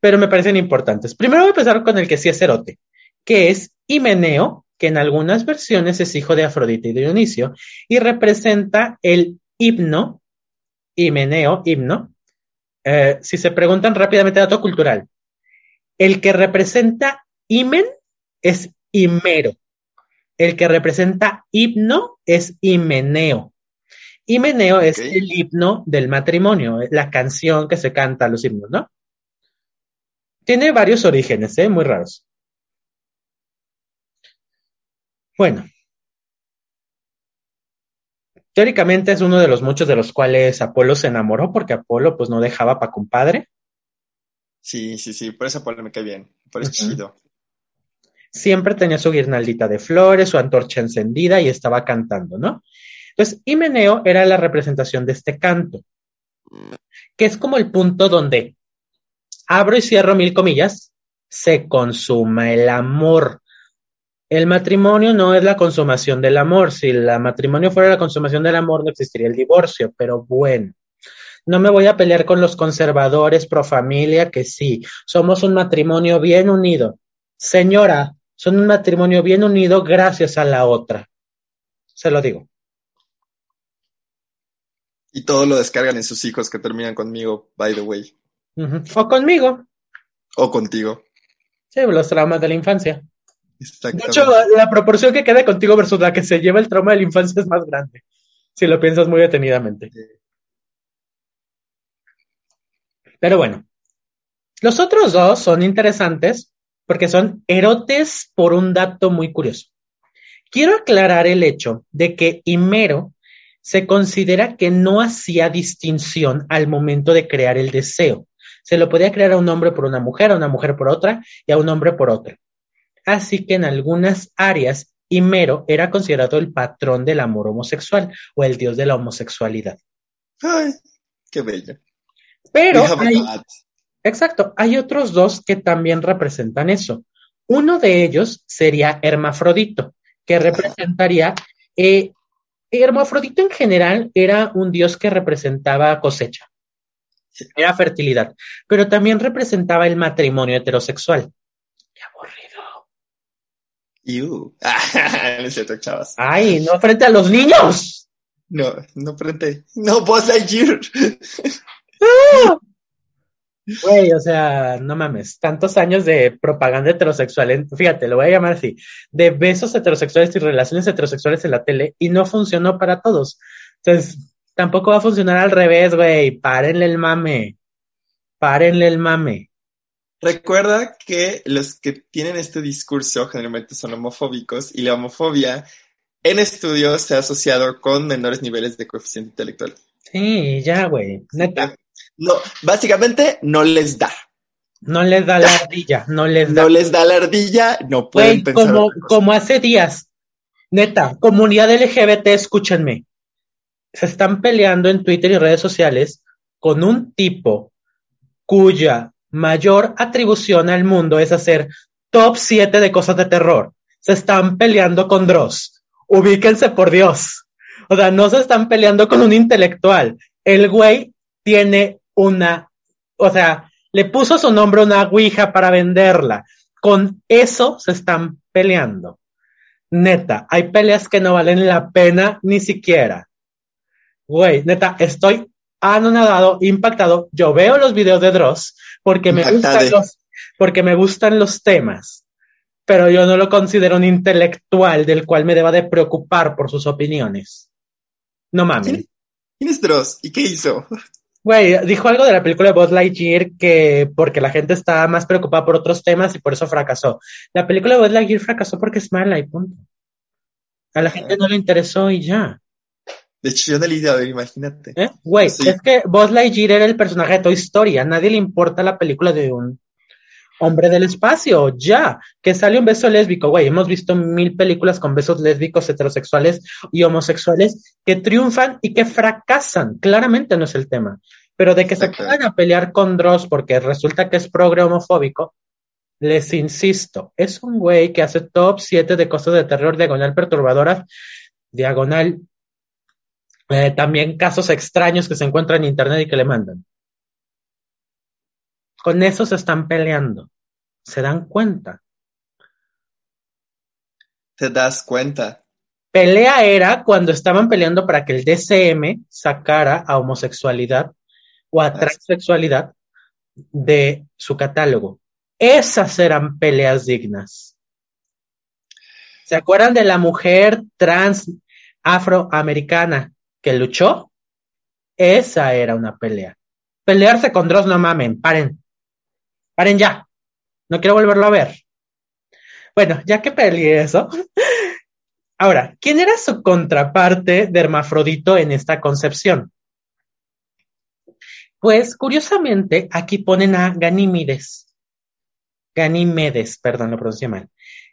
pero me parecen importantes. Primero voy a empezar con el que sí es erote, que es Himeneo, que en algunas versiones es hijo de Afrodita y Dionisio, y representa el himno, Himeneo, himno, eh, si se preguntan rápidamente dato cultural, el que representa himen es himero. El que representa himno es himeneo. Himeneo es el himno del matrimonio, la canción que se canta a los himnos, ¿no? Tiene varios orígenes, ¿eh? Muy raros. Bueno. Teóricamente es uno de los muchos de los cuales Apolo se enamoró, porque Apolo pues no dejaba pa' compadre. Sí, sí, sí, por esa me cae bien. Por eso chido. siempre tenía su guirnaldita de flores, su antorcha encendida y estaba cantando, ¿no? Entonces, Himeneo era la representación de este canto, que es como el punto donde, abro y cierro mil comillas, se consuma el amor. El matrimonio no es la consumación del amor. Si el matrimonio fuera la consumación del amor, no existiría el divorcio, pero bueno. No me voy a pelear con los conservadores pro familia, que sí, somos un matrimonio bien unido. Señora, son un matrimonio bien unido gracias a la otra. Se lo digo. Y todo lo descargan en sus hijos que terminan conmigo, by the way. O conmigo. O contigo. Sí, los traumas de la infancia. De hecho, la proporción que queda contigo versus la que se lleva el trauma de la infancia es más grande. Si lo piensas muy detenidamente. Pero bueno. Los otros dos son interesantes porque son erotes por un dato muy curioso. Quiero aclarar el hecho de que Himero se considera que no hacía distinción al momento de crear el deseo. Se lo podía crear a un hombre por una mujer, a una mujer por otra y a un hombre por otra. Así que en algunas áreas, Himero era considerado el patrón del amor homosexual o el dios de la homosexualidad. Ay, qué bello. Pero hay, exacto, hay otros dos que también representan eso. Uno de ellos sería Hermafrodito, que representaría, eh, Hermafrodito en general era un dios que representaba cosecha, era fertilidad, pero también representaba el matrimonio heterosexual. Qué aburrido. Iu. Ah, no es cierto, chavas. Ay, no frente a los niños. No, no frente. No, Buzz Lightyear. Güey, o sea, no mames, tantos años de propaganda heterosexual, fíjate, lo voy a llamar así, de besos heterosexuales y relaciones heterosexuales en la tele y no funcionó para todos. Entonces, tampoco va a funcionar al revés, güey, párenle el mame, párenle el mame. Recuerda que los que tienen este discurso generalmente son homofóbicos y la homofobia en estudios se ha asociado con menores niveles de coeficiente intelectual. Sí, ya, güey, neta, No, básicamente no les da. no les da la ardilla, no les da. No les da la ardilla, no pueden pensar. como, como hace días, neta, comunidad LGBT, escúchenme, se están peleando en Twitter y redes sociales con un tipo cuya mayor atribución al mundo es hacer top 7 de cosas de terror. Se están peleando con Dross. Ubíquense por Dios. O sea, no se están peleando con un intelectual. El güey tiene una, o sea, le puso su nombre a una ouija para venderla. Con eso se están peleando. Neta, hay peleas que no valen la pena ni siquiera. Güey, neta, estoy anonadado, impactado. Yo veo los videos de Dross porque me gustan los, porque me gustan los temas, pero yo no lo considero un intelectual del cual me deba de preocupar por sus opiniones. No mames. ¿Quién, quién es Dross? ¿Y qué hizo? Güey, dijo algo de la película de Buzz Lightyear que porque la gente está más preocupada por otros temas y por eso fracasó. La película de Buzz Lightyear fracasó porque es mala y punto. A la gente no le interesó y ya. De hecho, yo no le he ido a ver, imagínate. ¿Eh? Güey, Sí. es que Buzz Lightyear era el personaje de Toy Story. A nadie le importa la película de un, Hombre del espacio, ya, que sale un beso lésbico, güey, hemos visto mil películas con besos lésbicos, heterosexuales y homosexuales que triunfan y que fracasan, claramente no es el tema, pero de que se pongan a pelear con Dross porque resulta que es progre homofóbico, les insisto, es un güey que hace top 7 de cosas de terror, diagonal perturbadoras, diagonal, eh, también casos extraños que se encuentran en internet y que le mandan. Con eso se están peleando. ¿Se dan cuenta? Te das cuenta. Pelea era cuando estaban peleando para que el DCM sacara a homosexualidad o a transexualidad de su catálogo. Esas eran peleas dignas. ¿Se acuerdan de la mujer trans afroamericana que luchó? Esa era una pelea. Pelearse con Dross, no mamen, paren. Paren ya. No quiero volverlo a ver. Bueno, ya que peleé eso. Ahora, ¿quién era su contraparte de Hermafrodito en esta concepción? Pues, curiosamente, aquí ponen a Ganímides. Ganímedes, perdón, lo pronuncié mal.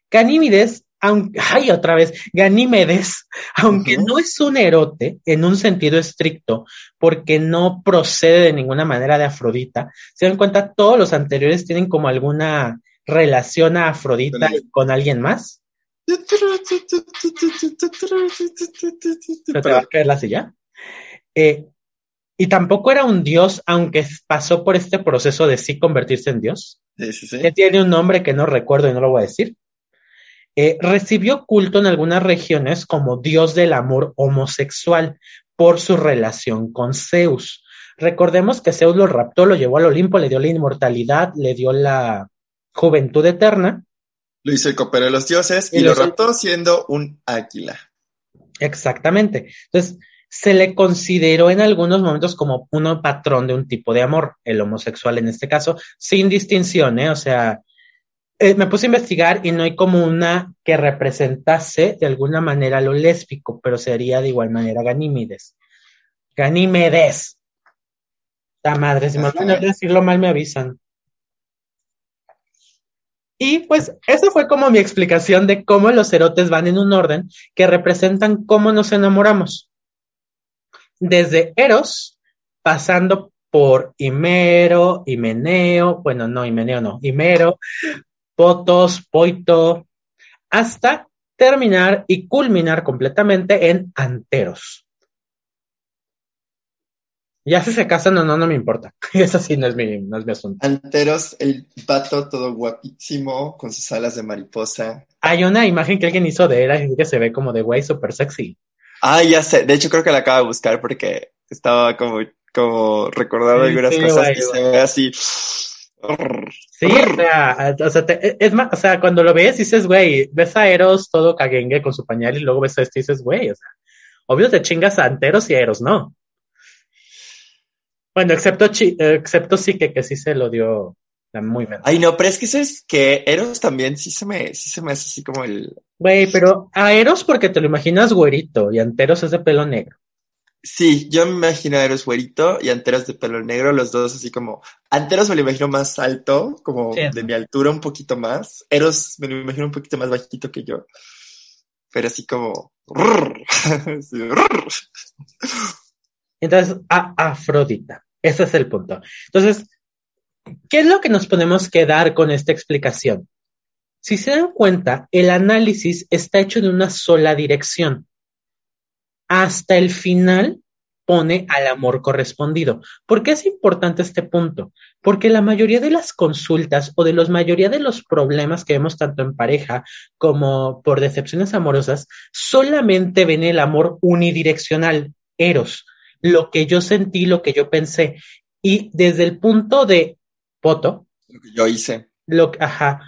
Ganímides, aunque, ay, otra vez, Ganímedes, aunque no es un erote en un sentido estricto, porque no procede de ninguna manera de Afrodita, se dan cuenta, todos los anteriores tienen como alguna relación a Afrodita Con alguien más. ¿Se te va a caer la silla? Eh, y tampoco era un dios, aunque pasó por este proceso de sí convertirse en dios Sí, sí, sí. que tiene un nombre que no recuerdo y no lo voy a decir. Eh, recibió culto en algunas regiones como dios del amor homosexual por su relación con Zeus. Recordemos que Zeus lo raptó, lo llevó al Olimpo, le dio la inmortalidad, le dio la juventud eterna. Lo hizo el copero de los dioses Y y, lo raptó siendo un águila. Exactamente. Entonces, se le consideró en algunos momentos como un patrón de un tipo de amor, el homosexual en este caso, sin distinción, ¿eh? O sea, eh, me puse a investigar y no hay como una que representase de alguna manera lo lésbico, pero sería de igual manera Ganímedes. Ganímedes. La madre, si me van a decirlo mal, me avisan. Y pues esa fue como mi explicación de cómo los erotes van en un orden que representan cómo nos enamoramos. Desde Eros, pasando por Himero, Himeneo, bueno, no, Himeneo no, Himero, Potos, Poito, hasta terminar y culminar completamente en Anteros. Ya si se casan o no, no me importa. Eso sí no es mi, no es mi asunto. Anteros, el vato todo guapísimo, con sus alas de mariposa. Hay una imagen que alguien hizo de él que se ve como de güey súper sexy. Ah, ya sé. De hecho, creo que la acabo de buscar porque estaba como, como recordando Sí, algunas sí, cosas güey, y se ve así. Sí, o sea, o sea, te- es más, o sea, cuando lo ves dices, güey, ves a Eros todo caguengue con su pañal y luego ves a este y dices, güey, o sea, obvio te chingas a Anteros y a Eros, ¿no? Bueno, excepto, Chi- excepto sí que, que sí se lo dio la muy bien. Ay, no, pero es que sabes que Eros también sí se me, sí se me hace así como el. Güey, pero a Eros porque te lo imaginas güerito y Anteros es de pelo negro. Sí, yo me imagino a Eros güerito y Anteros de pelo negro, los dos así como. Anteros me lo imagino más alto, como Sí. de mi altura un poquito más. Eros me lo imagino un poquito más bajito que yo. Pero así como. Entonces, a Afrodita. Ese es el punto. Entonces, ¿qué es lo que nos podemos quedar con esta explicación? Si se dan cuenta, el análisis está hecho en una sola dirección. Hasta el final pone al amor correspondido. ¿Por qué es importante este punto? Porque la mayoría de las consultas o de la mayoría de los problemas que vemos tanto en pareja como por decepciones amorosas, solamente ven el amor unidireccional, eros, lo que yo sentí, lo que yo pensé. Y desde el punto de Poto, Lo que yo hice. lo, ajá,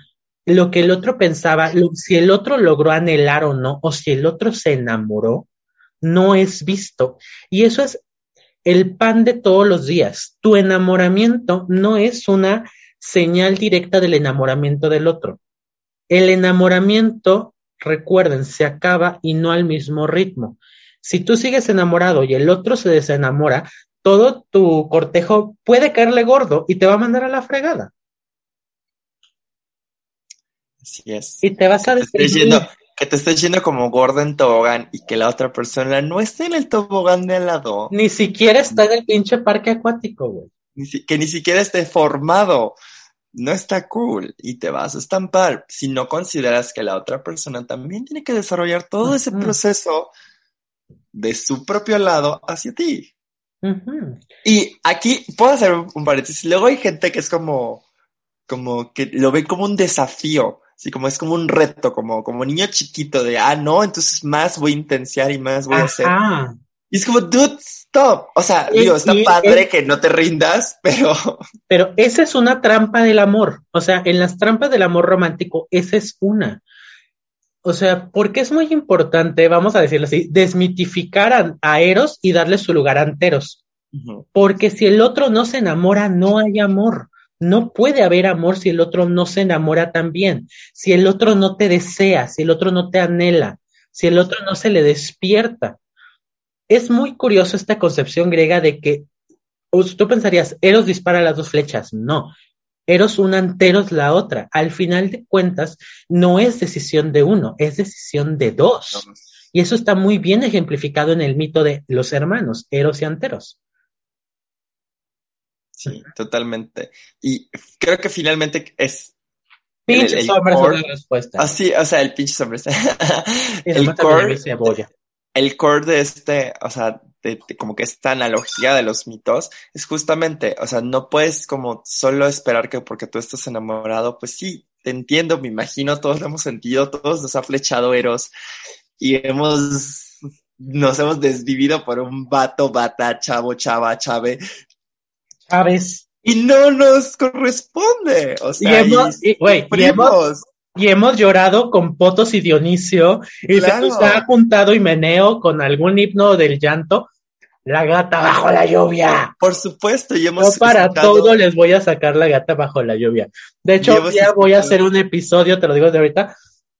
lo que el otro pensaba, lo- si el otro logró anhelar o no, o si el otro se enamoró, no es visto. Y eso es el pan de todos los días. Tu enamoramiento no es una señal directa del enamoramiento del otro. El enamoramiento, recuerden, se acaba y no al mismo ritmo. Si tú sigues enamorado y el otro se desenamora, todo tu cortejo puede caerle gordo y te va a mandar a la fregada. Así es. Y te vas a deprimir. Que te estés yendo como gordo en tobogán y que la otra persona no esté en el tobogán de al lado, Ni siquiera está en el pinche parque acuático, güey. ni si- que ni siquiera esté formado. No está cool y te vas a estampar si no consideras que la otra persona también tiene que desarrollar todo ese proceso de su propio lado hacia ti. Y aquí puedo hacer un, un paréntesis. Luego hay gente que es como, como que lo ve como un desafío, así como es como un reto, como, como niño chiquito de, ah, no, entonces más voy a intensiar y más voy a hacer. Y es como, dude, stop. O sea, digo, está padre que no te rindas, pero Pero esa es una trampa del amor. O sea, en las trampas del amor romántico, esa es una. O sea, porque es muy importante, vamos a decirlo así, desmitificar a, a Eros y darle su lugar a Anteros. Porque si el otro no se enamora, no hay amor. No puede haber amor si el otro no se enamora también. Si el otro no te desea, si el otro no te anhela, si el otro no se le despierta. Es muy curioso esta concepción griega de que tú pensarías, Eros dispara las dos flechas. No. Eros una, Anteros la otra. Al final de cuentas, no es decisión de uno, es decisión de dos. Y eso está muy bien ejemplificado en el mito de los hermanos, Eros y Anteros. Sí, totalmente. Y creo que finalmente es El- Pinches el hombres son core- la respuesta. así, o sea, el pinche hombre. Y el core, el core de este, o sea, de, de como que esta analogía de los mitos es justamente, o sea, no puedes como solo esperar que porque tú estás enamorado, pues sí, te entiendo, me imagino, todos lo hemos sentido, todos nos ha flechado Eros y hemos, nos hemos desvivido por un vato, bata, chavo, chava, chave ¿Sabes? y no nos corresponde, o Y sea, hemos, y, hemos, y hemos llorado con Potos y Dionisio, y Claro. se nos ha juntado y meneo con algún himno del llanto. La gata bajo la lluvia. Por supuesto, y Yo hemos para escuchado- todo les voy a sacar la gata bajo la lluvia. De hecho, ya voy a hacer un episodio, te lo digo de ahorita,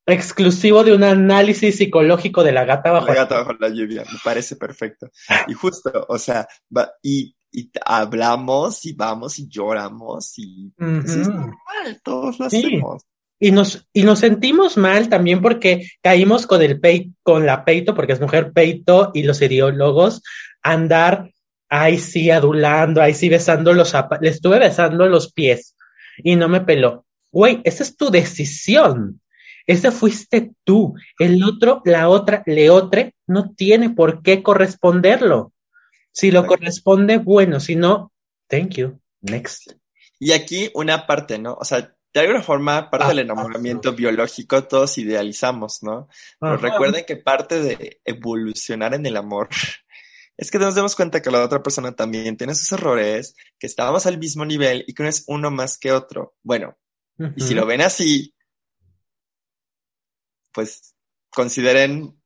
exclusivo de un análisis psicológico de la gata bajo La la gata bajo la lluvia, me parece perfecto. Y justo, o sea, va- y, y hablamos y vamos y lloramos y eso es Ujú. normal, todos lo Sí. hacemos. Y nos, y nos sentimos mal también porque caímos con el pei, con la peito, porque es mujer peito, y los ideólogos, andar, ahí sí, adulando, ahí sí, besando los zapatos. Le estuve besando los pies y no me peló. Güey, esa es tu decisión. Esa fuiste tú. El otro, la otra, leotre, no tiene por qué corresponderlo. Si lo Exacto. corresponde, bueno, si no, thank you. Next. Y aquí una parte, ¿no? O sea, de alguna forma, parte del Ah, enamoramiento biológico, todos idealizamos, ¿no? Pero recuerden que parte de evolucionar en el amor es que nos demos cuenta que la otra persona también tiene sus errores, que estábamos al mismo nivel y que no es uno más que otro. Bueno, y si lo ven así, pues consideren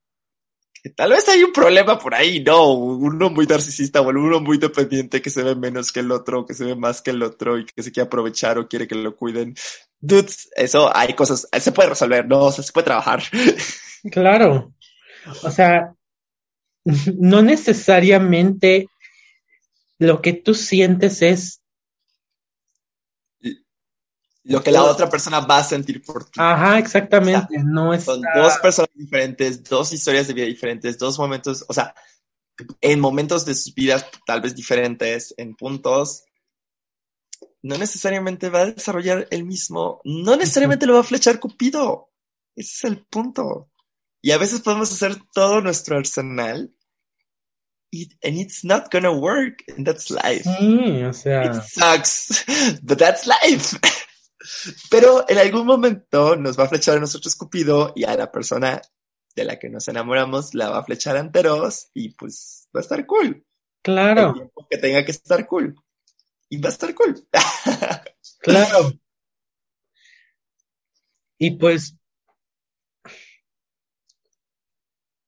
tal vez hay un problema por ahí, ¿no? Uno muy narcisista o uno muy dependiente que se ve menos que el otro, que se ve más que el otro y que se quiere aprovechar o quiere que lo cuiden. Dudes, eso hay cosas, se puede resolver, ¿no? O sea, se puede trabajar. Claro. O sea, no necesariamente lo que tú sientes es, Lo que la otra persona va a sentir por ti. ajá, exactamente, no es Son dos personas diferentes, dos historias de vida diferentes, dos momentos, o sea, en momentos de sus vidas tal vez diferentes, en puntos, no necesariamente va a desarrollar el mismo, no necesariamente lo va a flechar Cupido. Ese es el punto. Y a veces podemos hacer todo nuestro arsenal y and it's not gonna work, and that's life. Sí, o sea, It sucks, but that's life. Pero en algún momento nos va a flechar a nosotros Cupido y a la persona de la que nos enamoramos la va a flechar Anteros y pues va a estar cool. El claro, tiempo que tenga que estar cool. Y va a estar cool. claro. Y pues,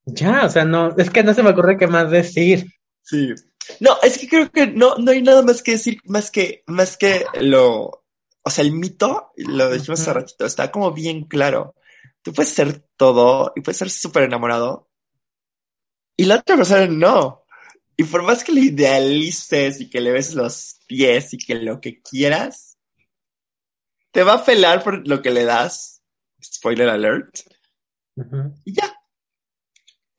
ya, o sea, no, es que no se me ocurre qué más decir. Sí. No, es que creo que no, no hay nada más que decir, más que, más que lo, o sea, el mito, lo dijimos hace ratito, está como bien claro. Tú puedes ser todo y puedes ser súper enamorado y la otra persona no. Y por más que le idealices y que le beses los pies y que lo que quieras, te va a pelar por lo que le das spoiler alert, y ya.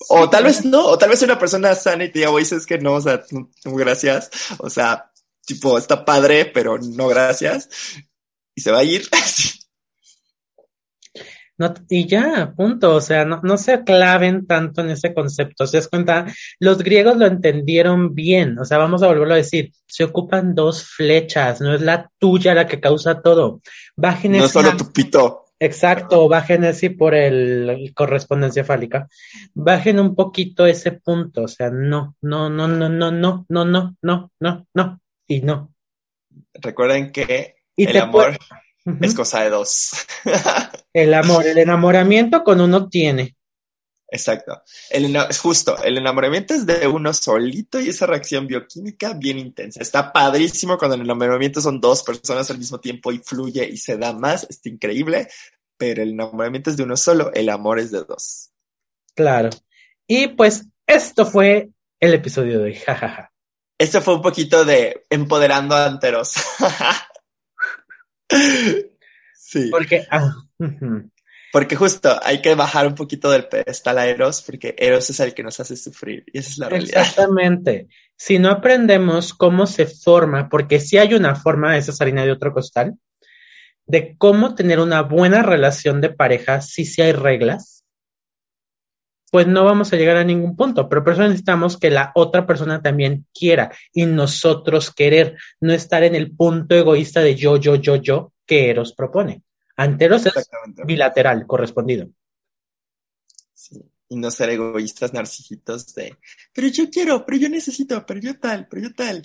O tal vez no, o tal vez una persona sana y te diga, oye, es que no, o sea, no, gracias. O sea, tipo, está padre, pero no gracias. Y se va a ir. No, y ya, punto. O sea, no, no se claven tanto en ese concepto. ¿Se das cuenta? Los griegos lo entendieron bien. O sea, vamos a volverlo a decir. Se ocupan dos flechas. No es la tuya la que causa todo. Bajen no solo tu pito. Exacto, bajen así por el, el correspondencia fálica. Bajen un poquito ese punto. O sea, no, no, no, no, no, no, no, no, no, no, no. Y no. Recuerden que Y el amor es cosa de dos. El amor, el enamoramiento con uno tiene. Exacto. El, es justo, el enamoramiento es de uno solito y esa reacción bioquímica bien intensa. Está padrísimo cuando el enamoramiento son dos personas al mismo tiempo y fluye y se da más. Está increíble, pero el enamoramiento es de uno solo, el amor es de dos. Claro. Y pues esto fue el episodio de hoy. jajaja. Esto fue un poquito de empoderando a anteros. sí, Porque, ah, porque justo hay que bajar un poquito del pedestal a Eros, porque Eros es el que nos hace sufrir y esa es la realidad. Exactamente. Si no aprendemos cómo se forma, porque si hay una forma, esa es harina de otro costal, de cómo tener una buena relación de pareja, si sí hay reglas, pues no vamos a llegar a ningún punto. Pero por eso necesitamos que la otra persona también quiera y nosotros querer, no estar en el punto egoísta de yo, yo, yo, yo que Eros propone. Anteros es Exactamente. bilateral, correspondido. Sí. Y no ser egoístas, narcisitos de, pero yo quiero, pero yo necesito, pero yo tal, pero yo tal.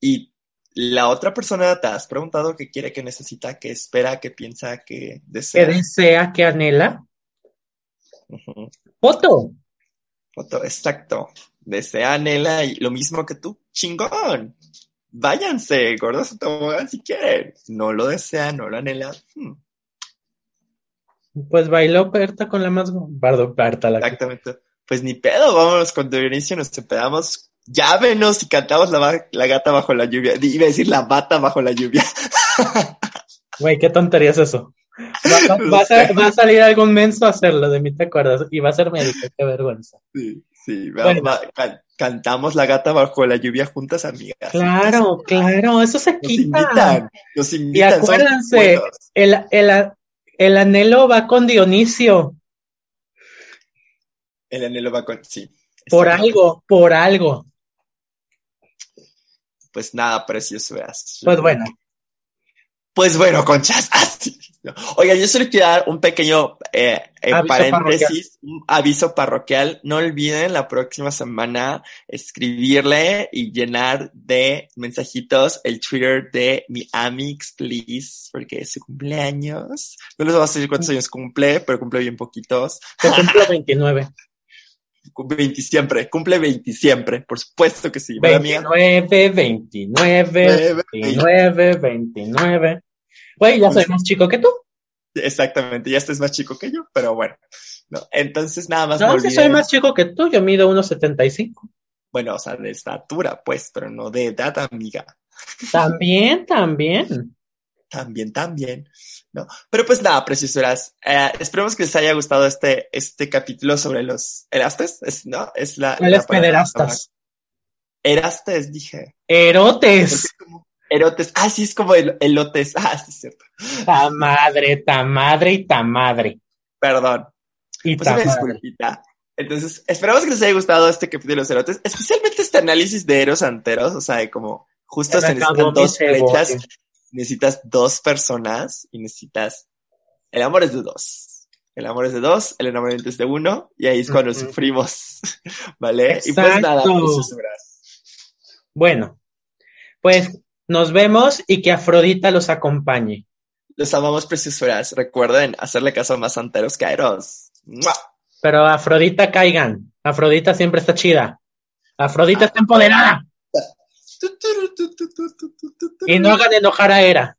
Y la otra persona te has preguntado qué quiere, qué necesita, qué espera, qué piensa, qué Que desea. desea, que anhela. Foto. Foto, Exacto. Desea, anhela y lo mismo que tú. Chingón. Váyanse, gordos tobogán si quieren. No lo desea, no lo anhela. Hmm, Pues bailó Berta con la más. Perdón, Berta, la exactamente. Pues ni pedo, vámonos con Dionisio, nos empedamos. Llávenos y cantamos la, la gata bajo la lluvia. Iba a decir la bata bajo la lluvia. Güey, qué tontería es eso. Va, va- No va a, sé. va a salir algún menso a hacerlo, de mí te acuerdas, y va a ser médico, qué vergüenza. Sí, sí. Bueno. can- cantamos la gata bajo la lluvia juntas, amigas. Claro, claro, eso se Nos quita. invitan, nos invitan. somos acuérdense. El, el, el anhelo va con Dionisio, El anhelo va con, sí. por algo, por algo. Pues nada, preciosuras. Pues bueno, Pues bueno, conchas. Sí. No. Oiga, yo solo quiero dar un pequeño eh, eh, Aviso paréntesis, un aviso parroquial. No olviden la próxima semana escribirle y llenar de mensajitos el Twitter de mi Amix, please, porque es su cumpleaños. No les voy a decir cuántos años cumple, pero cumple bien poquitos. te cumplo 29. Cumple 20 siempre, cumple 20 siempre, por supuesto que sí. ¿verdad, amiga? 29, 29, 29, 29. Güey, ya soy más chico que tú. Exactamente, ya estás más chico que yo, pero bueno. No, entonces nada más no, soy más chico que tú, yo mido 1,75. Bueno, o sea, de estatura, pues, pero no de edad, amiga. También, también. También, también. ¿no? Pero pues nada, preciosuras. Eh, esperemos que les haya gustado este, este capítulo sobre los erastes, es, ¿no? Es la. ¿Cuáles pederastas? Erastes, dije. Erotes. Como erotes. Ah, sí, es como el, elotes. Ah, sí, es cierto. Ta madre, ta madre y ta madre. Perdón. Y Pues ta una madre. disculpita. Entonces, esperamos que les haya gustado este capítulo de los erotes, especialmente este análisis de eros anteros, o sea, de como justo Se necesitan dos flechas, necesitas dos personas y necesitas, el amor es de dos. El amor es de dos, el enamoramiento es de uno, y ahí es cuando sufrimos, ¿vale? Y pues nada. Bueno, pues nos vemos y que Afrodita los acompañe. Los amamos preciosuras. Recuerden hacerle caso a más anteros que eros. ¡Mua! Pero Afrodita caigan. Afrodita siempre está chida. Afrodita está empoderada. Y no hagan enojar a Hera.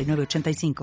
906985.